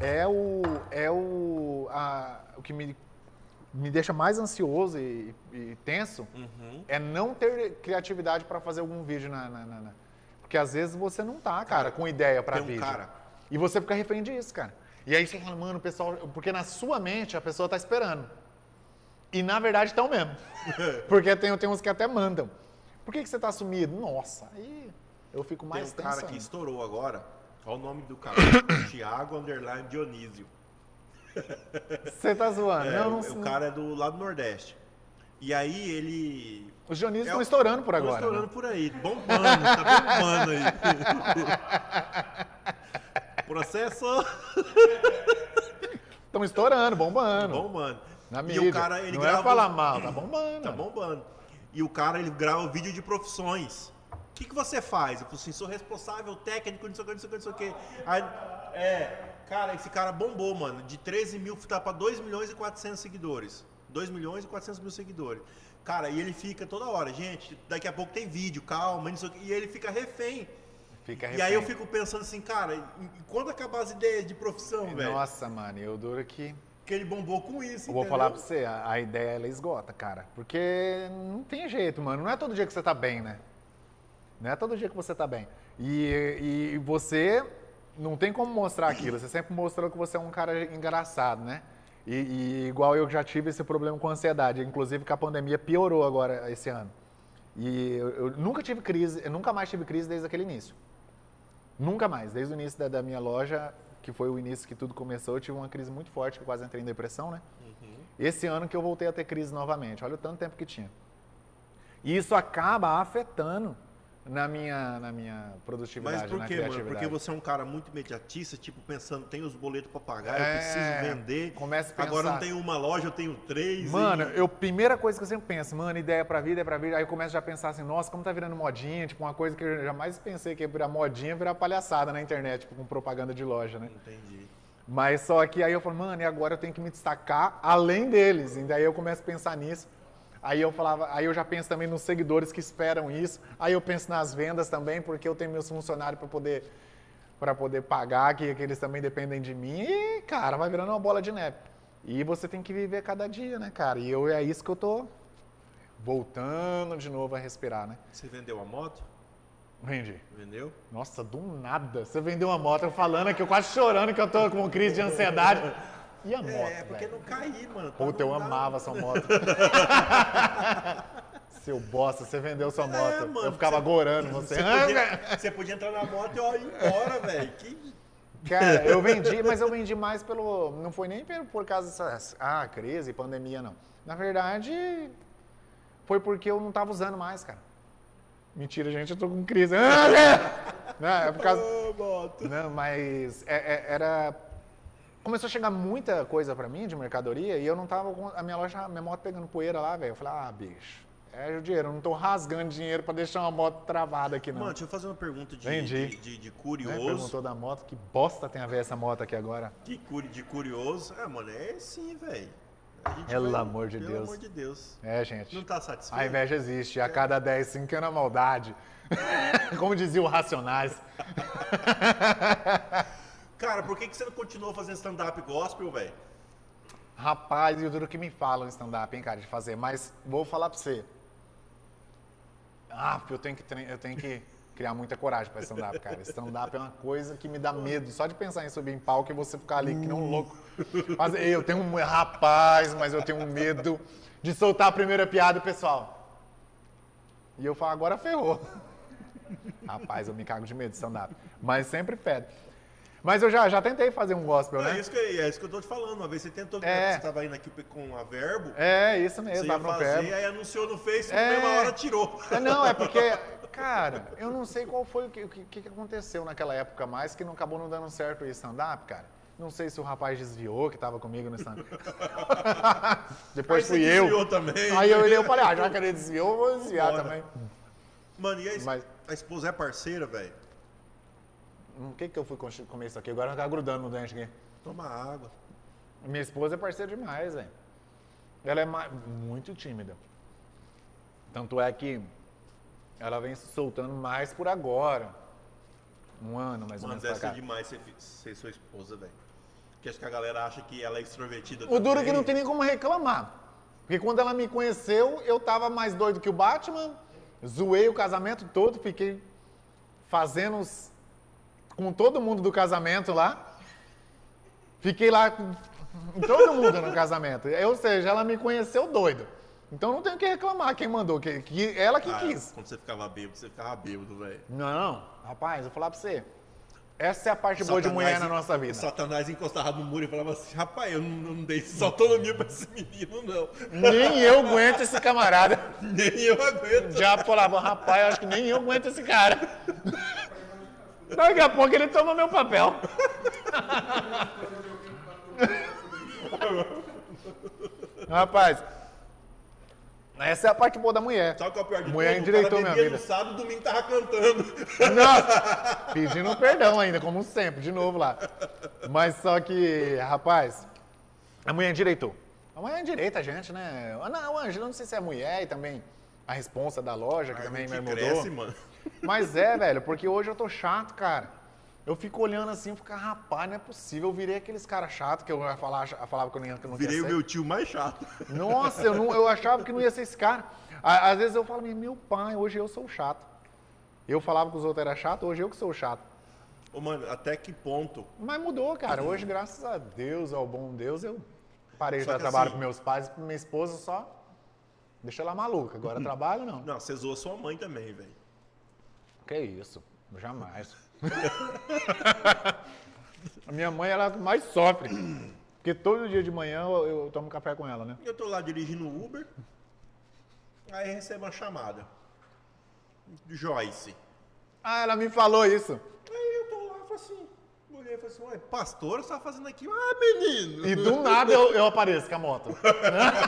é o, é o, a, o que me me deixa mais ansioso e, e tenso uhum. é não ter criatividade para fazer algum vídeo na, na, na, Porque às vezes você não tá, cara, cara com ideia para um vídeo. Cara. E você fica refém disso, cara. E aí você fala, mano, o pessoal. Porque na sua mente a pessoa tá esperando. E na verdade estão mesmo. porque tem, tem uns que até mandam. Por que, que você tá sumido? Nossa, aí eu fico mais Tem um cara que estourou agora. Olha o nome do cara. Thiago Underline Dionísio. Você tá zoando? É, não, não, o cara é do lado do Nordeste. E aí ele. Os Dionísios estão é, estourando por agora. Estão estourando né? por aí, bombando, tá bombando aí. Processo. Estão estourando, bombando. Bombando. Na E mídia. o cara, ele não grava- é falar mal, tá bombando. Tá bombando. E o cara, ele grava vídeo de profissões. O que, que você faz? Eu falo assim, sou responsável técnico, não sei o que, não sei o que, não sei o que. Aí, é, cara, esse cara bombou, mano. De 13 mil, tá pra 2 milhões e 400 seguidores. 2 milhões e 400 mil seguidores. Cara, e ele fica toda hora, gente, daqui a pouco tem vídeo, calma, não sei o que. E ele fica refém. Fica E aí eu refém. fico pensando assim, cara, quando acabar as ideias de profissão, velho? Nossa, mano, eu duro que. Que ele bombou com isso, Eu vou entendeu? falar pra você, a, a ideia ela esgota, cara. Porque não tem jeito, mano. Não é todo dia que você tá bem, né? Não é todo dia que você tá bem. E, e você não tem como mostrar aquilo. Você sempre mostrou que você é um cara engraçado, né? E, e igual eu já tive esse problema com ansiedade. Inclusive que a pandemia piorou agora esse ano. E eu, eu nunca tive crise, eu nunca mais tive crise desde aquele início. Nunca mais. Desde o início da, da minha loja, que foi o início que tudo começou, eu tive uma crise muito forte, que eu quase entrei em depressão, né? Esse ano que eu voltei a ter crise novamente. Olha o tanto tempo que tinha. E isso acaba afetando na minha, na minha produtividade, Mas por quê, mano? Porque você é um cara muito imediatista, tipo, pensando, tem os boletos pra pagar, É, eu preciso vender. começa a pensar. Agora não tenho uma loja, eu tenho três. Mano, e- eu, primeira coisa que eu sempre penso, mano, ideia pra vida, é pra vida. Aí eu começo já a pensar assim, nossa, como tá virando modinha, tipo, uma coisa que eu jamais pensei que ia virar modinha, virar palhaçada na internet, tipo, com propaganda de loja, né? Entendi. Mas só que aí eu falo, mano, e agora eu tenho que me destacar além deles. E daí eu começo a pensar nisso. Aí eu falava, aí eu já penso também nos seguidores que esperam isso. Aí eu penso nas vendas também, porque eu tenho meus funcionários para poder para poder pagar, que, que eles também dependem de mim. E, cara, vai virando uma bola de neve. E você tem que viver cada dia, né, cara? E eu é isso que eu tô voltando de novo a respirar, né? Você vendeu a moto? Vendi. Vendeu? Nossa, do nada. Você vendeu uma moto eu falando aqui, eu quase chorando que eu tô com crise de ansiedade. E a moto, é, porque velho? não caí, mano. Puta, eu amava essa moto. Seu bosta, você vendeu sua moto. É, mano, eu ficava você- gorando você. Você podia, você podia entrar na moto e ó, ir embora, velho. Que... Cara, eu vendi, mas eu vendi mais pelo. Não foi nem por, causa dessa. Ah, crise, pandemia, não. Na verdade, foi porque eu não tava usando mais, cara. Mentira, gente, eu tô com crise. Ah, é! Não, é por causa. Moto. Não, mas é- é- era. Começou a chegar muita coisa pra mim de mercadoria e eu não tava com a minha loja, a minha moto pegando poeira lá, velho. Eu falei, ah, bicho, é o dinheiro, eu não tô rasgando dinheiro pra deixar uma moto travada aqui, não. Mano, deixa eu fazer uma pergunta de, de, de, de Né? curioso. Perguntou da moto, que bosta tem a ver essa moto aqui agora? Que curi, de curioso. É, mano, é sim, velho. Pelo vai- amor de pelo Deus. amor de Deus. É, gente. Não tá satisfeito? A inveja existe, a cada 10, 5 é na maldade. Como dizia o Racionais. Cara, por que, que você não continuou fazendo stand-up gospel, velho? Rapaz, e o duro que me falam stand-up, hein, cara, de fazer. Mas vou falar pra você. Ah, eu tenho que, eu tenho que criar muita coragem pra stand-up, cara. Stand-up é uma coisa que me dá medo. Só de pensar em subir em palco e você ficar ali que nem um louco. Mas eu tenho um... Rapaz, mas eu tenho medo de soltar a primeira piada, pessoal. E eu falo, agora ferrou. Rapaz, eu me cago de medo de stand-up. Mas sempre pede. Mas eu já, já tentei fazer um gospel, É né? isso, que, é isso que eu tô te falando. Uma vez você tentou, É. você tava indo aqui com a verbo, É, isso mesmo, você ia fazer, pé. aí anunciou no Face e É. na mesma hora tirou. É, não, é porque, cara, eu não sei qual foi o que, o que, aconteceu naquela época mais que não acabou não dando certo o stand-up, cara. Não sei se o rapaz desviou que tava comigo no stand-up. Depois Aí fui eu. desviou também. Aí eu olhei e falei, ah, já que ele desviou, eu vou desviar Bora. também. Mano, e a, Mas- a esposa é parceira, velho? O que que eu fui comer isso aqui? Agora vai ficar grudando no dente aqui. Toma água. Minha esposa é parceira demais, velho. Ela é muito tímida. Tanto é que ela vem se soltando mais por agora. Um ano, mais ou Mano, menos pra deve cá. demais ser, ser sua esposa, velho. Porque acho que a galera acha que ela é extrovertida O duro é que também. não tem nem como reclamar. Porque quando ela me conheceu, eu tava mais doido que o Batman, zoei o casamento todo, fiquei fazendo os- com todo mundo do casamento lá. Fiquei lá com todo mundo no casamento. Ou seja, ela me conheceu doido. Então não tenho o que reclamar quem mandou, que, que ela que Ah, quis. Quando você ficava bêbado, você ficava bêbado, velho. Não, rapaz, vou falar pra você. Essa é a parte boa de mulher na nossa vida. Satanás encostava no muro e falava assim, rapaz, eu não, não dei essa autonomia pra esse menino, não. Nem eu aguento esse camarada. Nem eu aguento. Já falava, rapaz, eu acho que nem eu aguento esse cara. Daqui a pouco ele toma meu papel. Rapaz, essa é a parte boa da mulher. Sabe o que é o pior de Mulher tudo? endireitou o cara minha vida. no sábado, domingo tava cantando. Nossa, pedindo perdão ainda, como sempre, de novo lá. Mas só que, rapaz, a mulher endireitou. A mulher endireita a gente, né? Ah, Não, Ângela, não sei se é mulher e também a responsa da loja, que também que me mudou. cresce, mano. Mas é, velho, porque hoje eu tô chato, cara. Eu fico olhando assim fico, rapaz, não é possível. Eu virei aqueles caras chatos que eu ia falar, eu falava que eu não ia, que eu não Virei o meu tio mais chato. Nossa, eu, não, eu achava que não ia ser esse cara. Às vezes eu falo, meu pai, hoje eu sou chato. Eu falava que os outros eram chato, hoje eu que sou chato. Ô, mano, até que ponto? Mas mudou, cara. Hoje, graças a Deus, ao bom Deus, eu parei de dar trabalho assim- com meus pais, com minha esposa só. Deixa ela maluca. Agora trabalho, não. Não, você zoa sua mãe também, velho. Que isso? Jamais. a minha mãe, ela mais sofre. Porque todo dia de manhã eu, eu tomo café com ela, né? Eu tô lá dirigindo o Uber, aí recebo uma chamada. Joyce. Ah, ela me falou isso. Aí eu tô lá, falei assim, olhei e falei assim, ué, pastor, você tá fazendo aqui? Ah, menino! E do nada eu, eu apareço com a moto.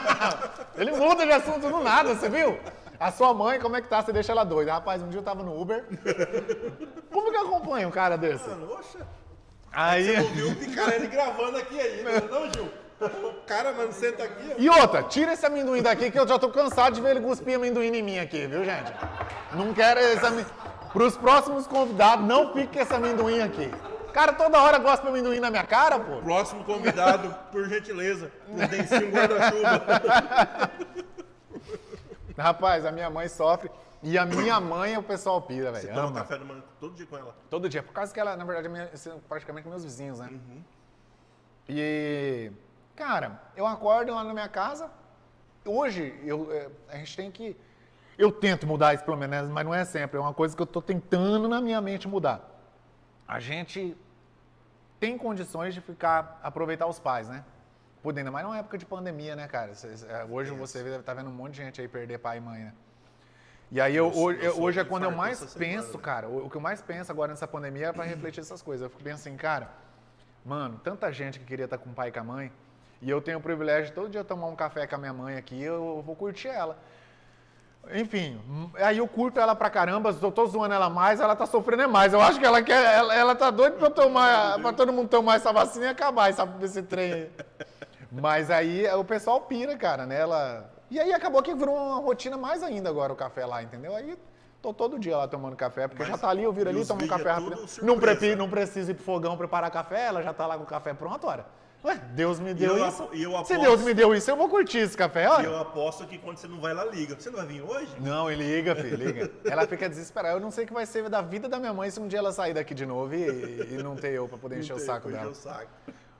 Ele muda de assunto do nada, você viu? A sua mãe, como é que tá? Você deixa ela doida. Rapaz, um dia eu tava no Uber. Como que eu acompanho um cara desse? Mano, oxa, Aí. eu vi o Picarelli gravando aqui ainda, não, Gil? O cara, mano, senta aqui. E outra, tira esse amendoim daqui que eu já tô cansado de ver ele cuspir amendoim em mim aqui, viu, gente? Não quero esse amendoim. Pros próximos convidados, não fique com esse amendoim aqui. Cara, toda hora gosta de amendoim na minha cara, pô. Próximo convidado, por gentileza, um dentinho guarda-chuva. Rapaz, a minha mãe sofre. E a minha mãe, o pessoal pira, Você velho. toma Ama. café da manhã todo dia com ela. Todo dia. Por causa que ela, na verdade, é minha- praticamente meus vizinhos, né? E, cara, eu acordo lá na minha casa. Hoje, eu, é, a gente tem que. Eu tento mudar isso pelo menos, mas não é sempre. É uma coisa que eu tô tentando na minha mente mudar. A gente tem condições de ficar, aproveitar os pais, né? Puta, ainda mais numa época de pandemia, né, cara? É, Hoje você deve estar vendo um monte de gente aí perder pai e mãe, né? E aí eu, Eu- hoje, eu hoje é quando eu mais essa semana, penso, né? cara. O, o que eu mais penso agora nessa pandemia é pra refletir essas coisas. Eu fico pensando assim, cara, mano, tanta gente que queria estar com o pai e com a mãe, e eu tenho o privilégio de todo dia tomar um café com a minha mãe aqui, eu vou curtir ela. Enfim, hum, aí eu curto ela pra caramba, eu tô zoando ela mais, ela tá sofrendo é mais. Eu acho que ela quer, ela, ela tá doida pra tomar, pra todo mundo tomar essa vacina e acabar essa, esse trem. Mas aí o pessoal pira, cara, né? Ela... E aí acabou que virou uma rotina mais ainda agora o café lá, entendeu? Aí tô todo dia lá tomando café, porque Mas- já tá ali, eu viro ali, tomo um vídeos café é rápido. Não, prepi, não preciso ir pro fogão preparar café, ela já tá lá com o café pronto, ora. Ué, Deus me deu eu isso. eu Se aposto- Deus me deu isso, eu vou curtir esse café, E olha. eu aposto que quando você não vai lá, liga. Você não vai vir hoje? Não, ele liga, filho, liga. Ela fica desesperada. Eu não sei o que vai ser da vida da minha mãe se um dia ela sair daqui de novo e, e não ter eu pra poder encher o saco encher dela. o saco.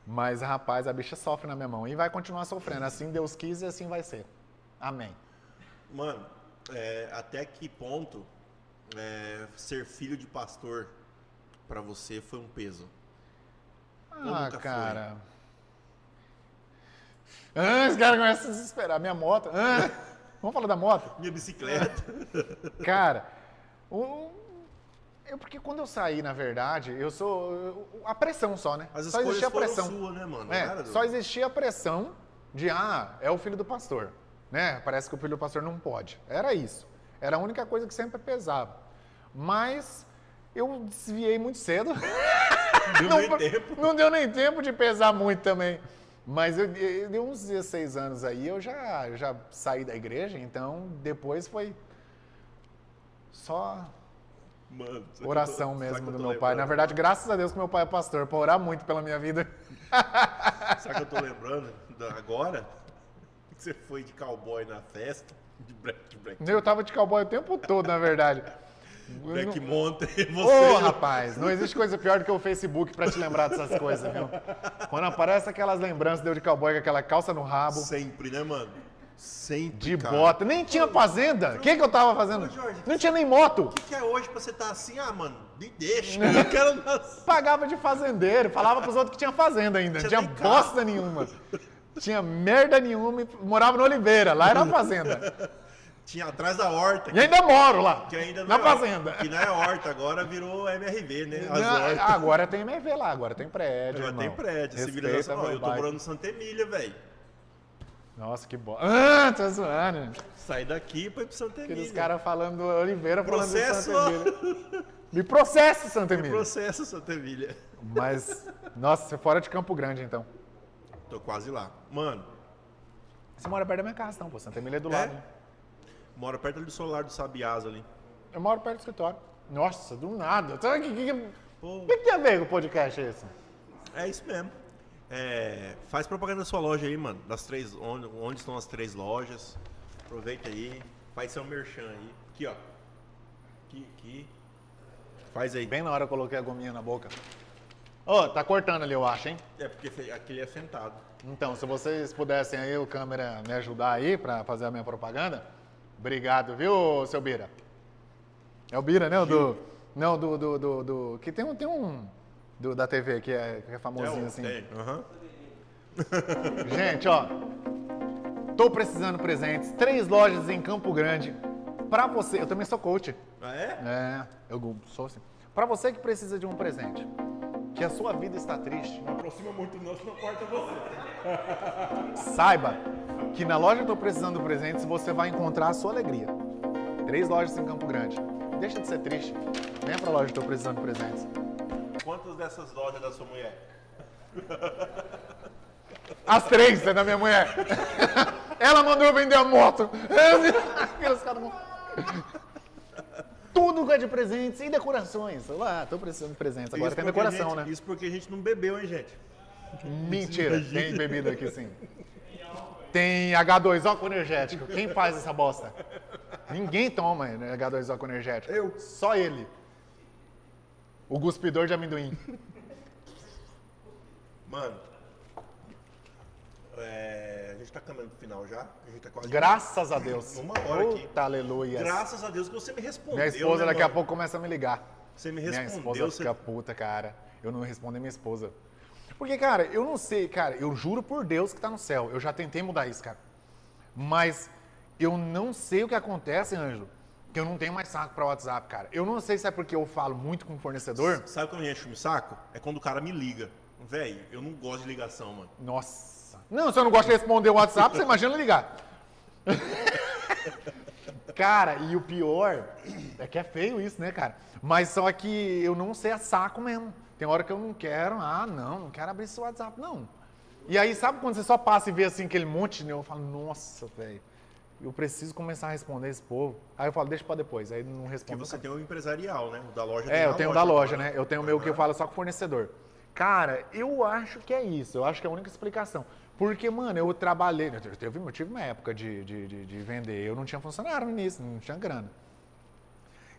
Mas, rapaz, a bicha sofre na minha mão e vai continuar sofrendo. Assim Deus quis e assim vai ser. Amém. Mano, é, até que ponto é, ser filho de pastor pra você foi um peso? Ah, foi. cara. Ah, esse cara começa a se desesperar. Minha moto. Ah, vamos falar da moto? Minha bicicleta. Cara, o- eu, porque quando eu saí, na verdade, eu sou. eu- a pressão só, né? As só escolhas existia a foram pressão. suas, né, mano? É, Não era do- só existia a pressão de, ah, é o filho do pastor. Né? Parece que o filho do pastor não pode. Era isso. Era a única coisa que sempre pesava. Mas eu desviei muito cedo. Deu não, nem tempo. não deu nem tempo de pesar muito também. Mas eu, eu, deu uns 16 anos aí, eu já, eu já saí da igreja, então depois foi só Mano, oração tô- mesmo do meu pai. Na lembrando? verdade, graças a Deus que meu pai é pastor, para orar muito pela minha vida. Sabe o que eu tô lembrando agora? Que você foi de cowboy na festa, de black, black, Eu tava de cowboy o tempo todo, na verdade. black Não- mountain. Ô, Você, rapaz, não existe coisa pior do que o Facebook pra te lembrar dessas coisas, viu? Quando aparece aquelas lembranças de eu de cowboy com aquela calça no rabo, sempre, né, mano? Sempre, de cara. bota, nem tinha fazenda. O que, que eu tava fazendo? Ô, Jorge, Não tinha nem moto. O que, que é hoje pra você estar assim? Ah, mano, me deixa. Eu quero. Pagava de fazendeiro, falava pros outros que tinha fazenda ainda. Não Tinha tinha nem carro. bosta nenhuma. Tinha merda nenhuma e morava no Oliveira, lá era a fazenda. Tinha atrás da horta. E ainda moro lá, Que ainda não na é horta, fazenda. Que não é horta, agora virou MRV, né? Não, agora tem MRV lá, agora tem prédio. Agora tem irmão. prédio, Respeita civilização. Eu tô morando em Santa Emília, velho. Nossa, que bosta. Ah, tá zoando. Sai daqui pra ir pro Santa Aqueles Emília. caras falando do Oliveira falando Processo! do Santa Emília. Me processa, Santa Emília. Processo Santa Emília. Mas, nossa, você é fora de Campo Grande, então. Tô quase lá. Mano, Você mora perto da minha casa, então, pô. Santa Emília é do É? lado. né? mora perto do solar do Sabiás ali. Eu moro perto do escritório. Nossa, do nada. Então, O que, que, que, Pô, que tem a ver com o podcast esse? é isso mesmo. É, faz propaganda da sua loja aí, mano. Das três, onde, onde estão as três lojas. Aproveita aí. Faz seu merchan aí. Aqui, ó. Aqui, aqui. Faz aí. Bem na hora eu coloquei a gominha na boca. Ô, tá cortando ali, eu acho, hein? É porque aquele é sentado. Então, se vocês pudessem aí, o câmera, me ajudar aí pra fazer a minha propaganda, obrigado, viu, seu Bira? É o Bira, né? O do. Não, do. do, do, do- que tem um. Tem um do- da TV que é, que é famosinho É, assim. tem. Aham. Gente, ó. Tô precisando de presentes. Três lojas em Campo Grande. Pra você. Eu também sou coach. Ah, é? É, eu sou assim. Pra você que precisa de um presente. Que a sua vida está triste. Não aproxima muito não, senão corta você. Saiba que na loja Tô Precisando de Presentes você vai encontrar a sua alegria. Três lojas em Campo Grande. Deixa de ser triste. Venha pra loja Tô Precisando de Presentes. Dessas lojas da sua mulher? As três é da minha mulher. Ela mandou eu vender a moto. Aqueles caras vão- Tudo que é de presentes e decorações. Lá, tô precisando de presentes. Agora Isso tem a decoração, gente- né? Isso porque a gente não bebeu, hein, gente? Mentira, tem bebida aqui sim. Tem H2O com energético. Quem faz essa bosta? Ninguém toma né, H2O com energético. Eu. Só ele. O cuspidor de amendoim. Mano, é, a gente tá caminhando pro final já. A gente tá quase. Graças a Deus. Uma hora aqui. Puta, aleluia. Graças a Deus que você me respondeu. Minha esposa né, daqui a mano? pouco começa a me ligar. Você me Minha respondeu. esposa você- fica puta, cara. Eu não respondo a minha esposa. Porque, cara, eu não sei, cara, eu juro por Deus que tá no céu. Eu já tentei mudar isso, cara. Mas eu não sei o que acontece, Anjo, que eu não tenho mais saco pra WhatsApp, cara. Eu não sei se é porque eu falo muito com o fornecedor. Sabe quando enche o saco? É quando o cara me liga. Véi, eu não gosto de ligação, mano. Nossa. Não, se eu não gosto de responder o WhatsApp, você imagina ligar. Cara, e o pior é que é feio isso, né, cara? Mas só que eu não sei a saco mesmo. Tem hora que eu não quero, ah, não, não quero abrir esse WhatsApp, não. E aí, sabe quando você só passa e vê assim aquele monte, né? Eu falo, nossa, velho, eu preciso começar a responder esse povo. Aí eu falo, deixa pra depois. Aí não Porque respondo. você tem o empresarial, né? O da loja É, eu tenho o da loja, né? Eu tenho o meu que eu falo só com o fornecedor. Cara, eu acho que é isso. Eu acho que é a única explicação. Porque, mano, eu trabalhei. Eu tive, eu tive uma época de, de, de, de vender. Eu não tinha funcionário no início, não tinha grana.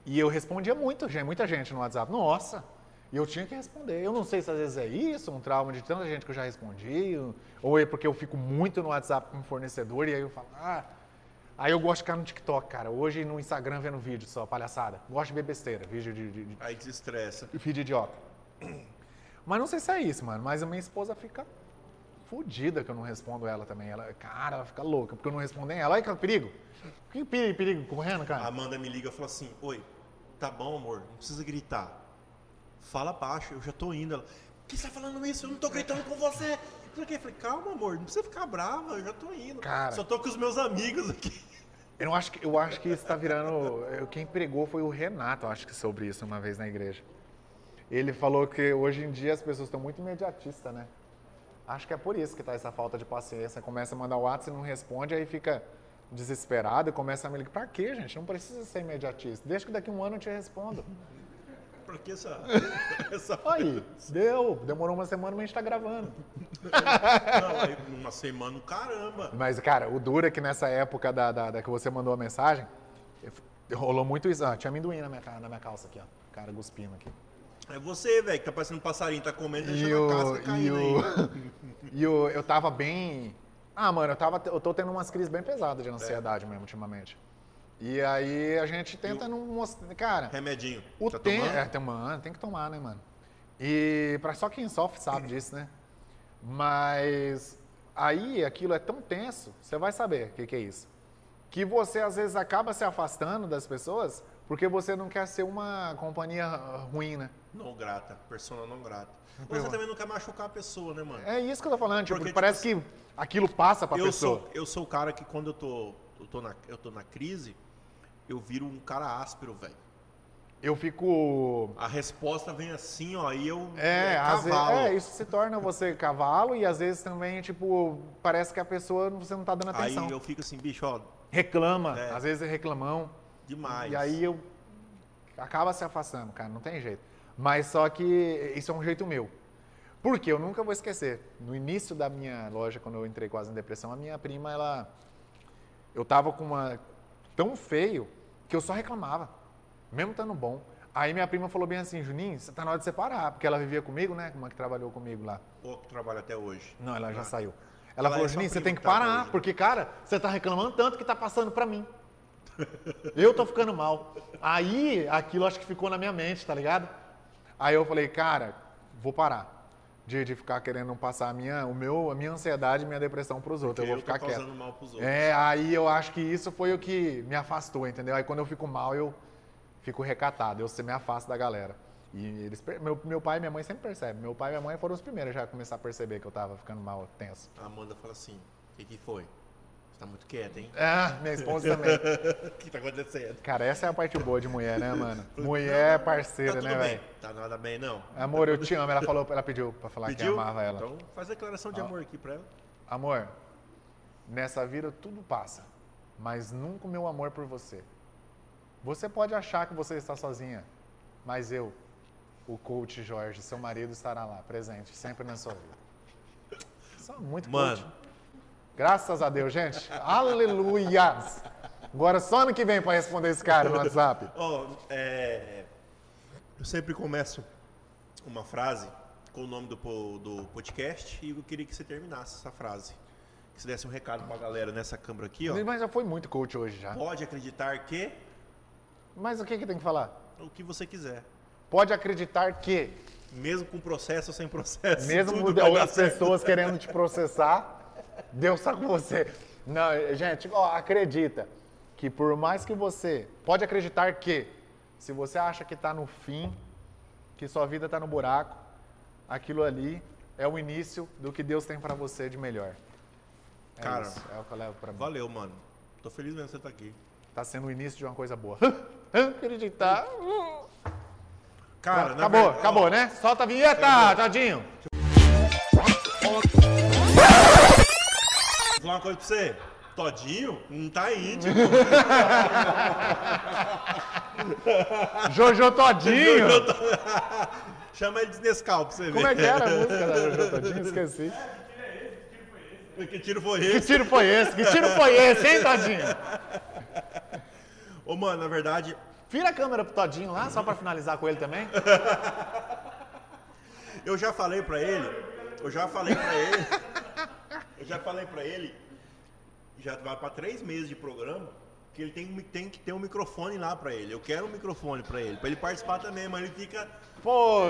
E eu respondia muito, gente, muita gente no WhatsApp. Nossa! E eu tinha que responder. Eu não sei se às vezes é isso, um trauma de tanta gente que eu já respondi, ou é porque eu fico muito no WhatsApp com o fornecedor e aí eu falo, ah. Aí eu gosto de ficar no TikTok, cara. Hoje no Instagram vendo vídeo só, palhaçada. Gosto de ver besteira, vídeo de- de, de, Aí desestressa. Vídeo idiota. Mas não sei se é isso, mano. Mas a minha esposa fica fodida que eu não respondo ela também. Ela, cara, ela fica louca porque eu não respondo nem ela. Olha que perigo. Que perigo, correndo, A cara? Amanda me liga e fala assim: Oi, tá bom, amor, não precisa gritar. Fala baixo, eu já tô indo. Ela, por que você tá falando isso? Eu não tô gritando com você. Eu falei, calma, amor, não precisa ficar brava, eu já tô indo. Cara. Só tô com os meus amigos aqui. Eu acho que, eu acho que isso tá virando. Quem pregou foi o Renato, eu acho que sobre isso uma vez na igreja. Ele falou que hoje em dia as pessoas estão muito imediatistas, né? Acho que é por isso que tá essa falta de paciência. Começa a mandar o WhatsApp e não responde, aí fica desesperado e começa a me ligar. Pra quê, gente? Não precisa ser imediatista. Deixa que daqui a um ano eu te respondo. Por que essa. essa... Aí, deu. Demorou uma semana, mas a gente tá gravando. Não, aí uma semana, caramba. Mas, cara, o duro é que nessa época da, da- da que você mandou a mensagem, rolou muito isso. Ah, tinha amendoim na minha, na minha calça aqui, ó. Cara, cuspindo aqui. É você, velho, que tá parecendo um passarinho, tá comendo, E o, casca e caindo aí. o, e o, eu tava bem. Ah, mano, eu, tava, eu tô tendo umas crises bem pesadas de ansiedade mesmo, ultimamente. E aí a gente tenta não mostrar. Cara, Remedinho. o tá tempo. tomando? É, tem, mano, tem que tomar, né, mano? E pra só quem sofre sabe disso, né? Mas aí aquilo é tão tenso, você vai saber o que, que é isso. que você às vezes acaba se afastando das pessoas porque você não quer ser uma companhia ruim, né? Não grata, persona não grata. Você também não quer machucar a pessoa, né, mano? É isso que eu tô falando, tipo, Porque, parece que aquilo passa pra eu pessoa. sou, eu sou o cara que quando eu tô, eu tô, na, eu tô na crise, eu viro um cara áspero, velho. Eu fico. A resposta vem assim, ó, e eu. É, vezes, cavalo. é, isso se torna você cavalo e às vezes também, tipo, parece que a pessoa você não tá dando Aí atenção. eu fico assim, bicho, ó, Reclama, É. às vezes é reclamão. demais. E aí eu acaba se afastando, cara, não tem jeito. Mas só que isso é um jeito meu. Por quê? Eu nunca vou esquecer. No início da minha loja, quando eu entrei quase em depressão, a minha prima, ela. Eu tava com uma. tão feio que eu só reclamava, mesmo estando bom. Aí minha prima falou bem assim, Juninho, você tá na hora de separar, porque ela vivia comigo, né? Uma que trabalhou comigo lá. Pô, que trabalha até hoje. Não, ela já Ah. saiu. Ela Ela falou, é Juninho, você tem que tá parar, hoje. porque, cara, você tá reclamando tanto que tá passando pra mim. Eu tô ficando mal. Aí, aquilo acho que ficou na minha mente, tá ligado? Aí eu falei, cara, vou parar de, de ficar querendo passar a minha, o meu, a minha ansiedade e minha depressão pros outros. Porque eu vou ficar tô quieto. mal pros outros. É, aí eu acho que isso foi o que me afastou, entendeu? Aí quando eu fico mal, eu fico recatado, eu me afasto da galera. E eles, meu, meu pai e minha mãe sempre percebem. Meu pai e minha mãe foram os primeiros já a começar a perceber que eu tava ficando mal, tenso. A Amanda fala assim: o que, que foi? Você tá muito quieta, hein? Ah, minha esposa também. O que tá acontecendo? Cara, essa é a parte boa de mulher, né, mano? Mulher é parceira, tá né, velho? Tá nada bem, não? Amor, eu te amo. Ela falou, ela pediu pra falar Pediu? que amava ela. Então faz declaração de amor aqui pra ela. Amor, nessa vida tudo passa, mas nunca o meu amor por você. Você pode achar que você está sozinha, mas eu, o coach Jorge, seu marido, estará lá, presente, sempre na sua vida. Só muito Mano. coach. Graças a Deus, gente. Aleluias. Agora só ano que vem para responder esse cara no WhatsApp. Ó, é, eu sempre começo uma frase com o nome do, do podcast e eu queria que você terminasse essa frase. Que você desse um recado pra galera nessa câmera aqui, ó. Mas já foi muito coach hoje já. Pode acreditar que Mas o que, que tem que falar? o que você quiser. Pode acreditar que, Mesmo com processo ou sem processo. mesmo as pessoas querendo te processar, Deus está com você. Não, gente, ó, acredita que por mais que você. Pode acreditar que, se você acha que está no fim, que sua vida está no buraco, aquilo ali é o início do que Deus tem para você de melhor. É Cara, isso, é o que eu levo para mim. Valeu, mano. Tô feliz mesmo que você tá aqui. Tá sendo o início de uma coisa boa. Acreditar. Cara, na acabou, verdade- acabou, ó, né? Solta a vinheta, tadinho. Falar uma coisa pra você. Todinho não tá íntimo. Jojo Todinho. Chama ele de Nescau pra você ver. Como é que era a música da Jojo Todinho? Esqueci. Que tiro foi Que esse? tiro foi esse? Que tiro foi esse, hein, Todinho? Ô, mano, na verdade, Vira a câmera pro Todinho lá, só pra finalizar com ele também. eu já falei pra ele, eu já falei pra ele, eu já falei pra ele, já vai pra três meses de programa, que ele tem, tem que ter um microfone lá pra ele. Eu quero um microfone pra ele, pra ele participar também, mas ele fica, Pô.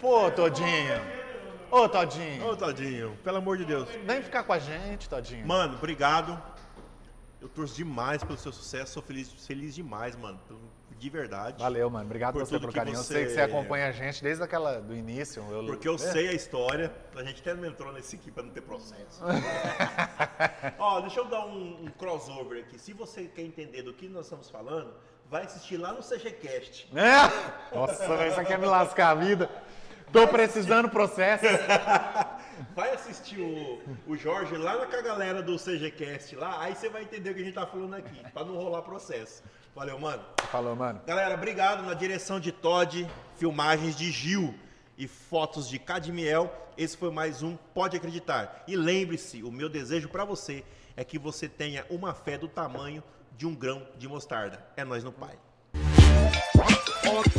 Pô, Todinho. Ô, Todinho. ô Todinho, pelo amor de Deus. Vem ficar com a gente, Todinho. Mano, obrigado. Eu torço demais pelo seu sucesso, sou feliz, feliz demais, mano, de verdade. Valeu, mano. Obrigado Por você pelo carinho. Eu você- sei que você acompanha a gente desde aquela do início. Eu- Porque eu É. sei a história, a gente até não entrou nesse aqui pra não ter processo. Ó, deixa eu dar um, um crossover aqui. Se você quer entender do que nós estamos falando, vai assistir lá no CGCast. É? Nossa, isso aqui é me lascar a vida. Tô precisando processo. Vai assistir o, o Jorge lá com a galera do CGCast lá, aí você vai entender o que a gente tá falando aqui, pra não rolar processo. Valeu, mano. Falou, mano. Galera, obrigado na direção de Todd, filmagens de Gil e fotos de Cadmiel. Esse foi mais um Pode Acreditar. E lembre-se, o meu desejo pra você é que você tenha uma fé do tamanho de um grão de mostarda. É nós no Pai. Rock.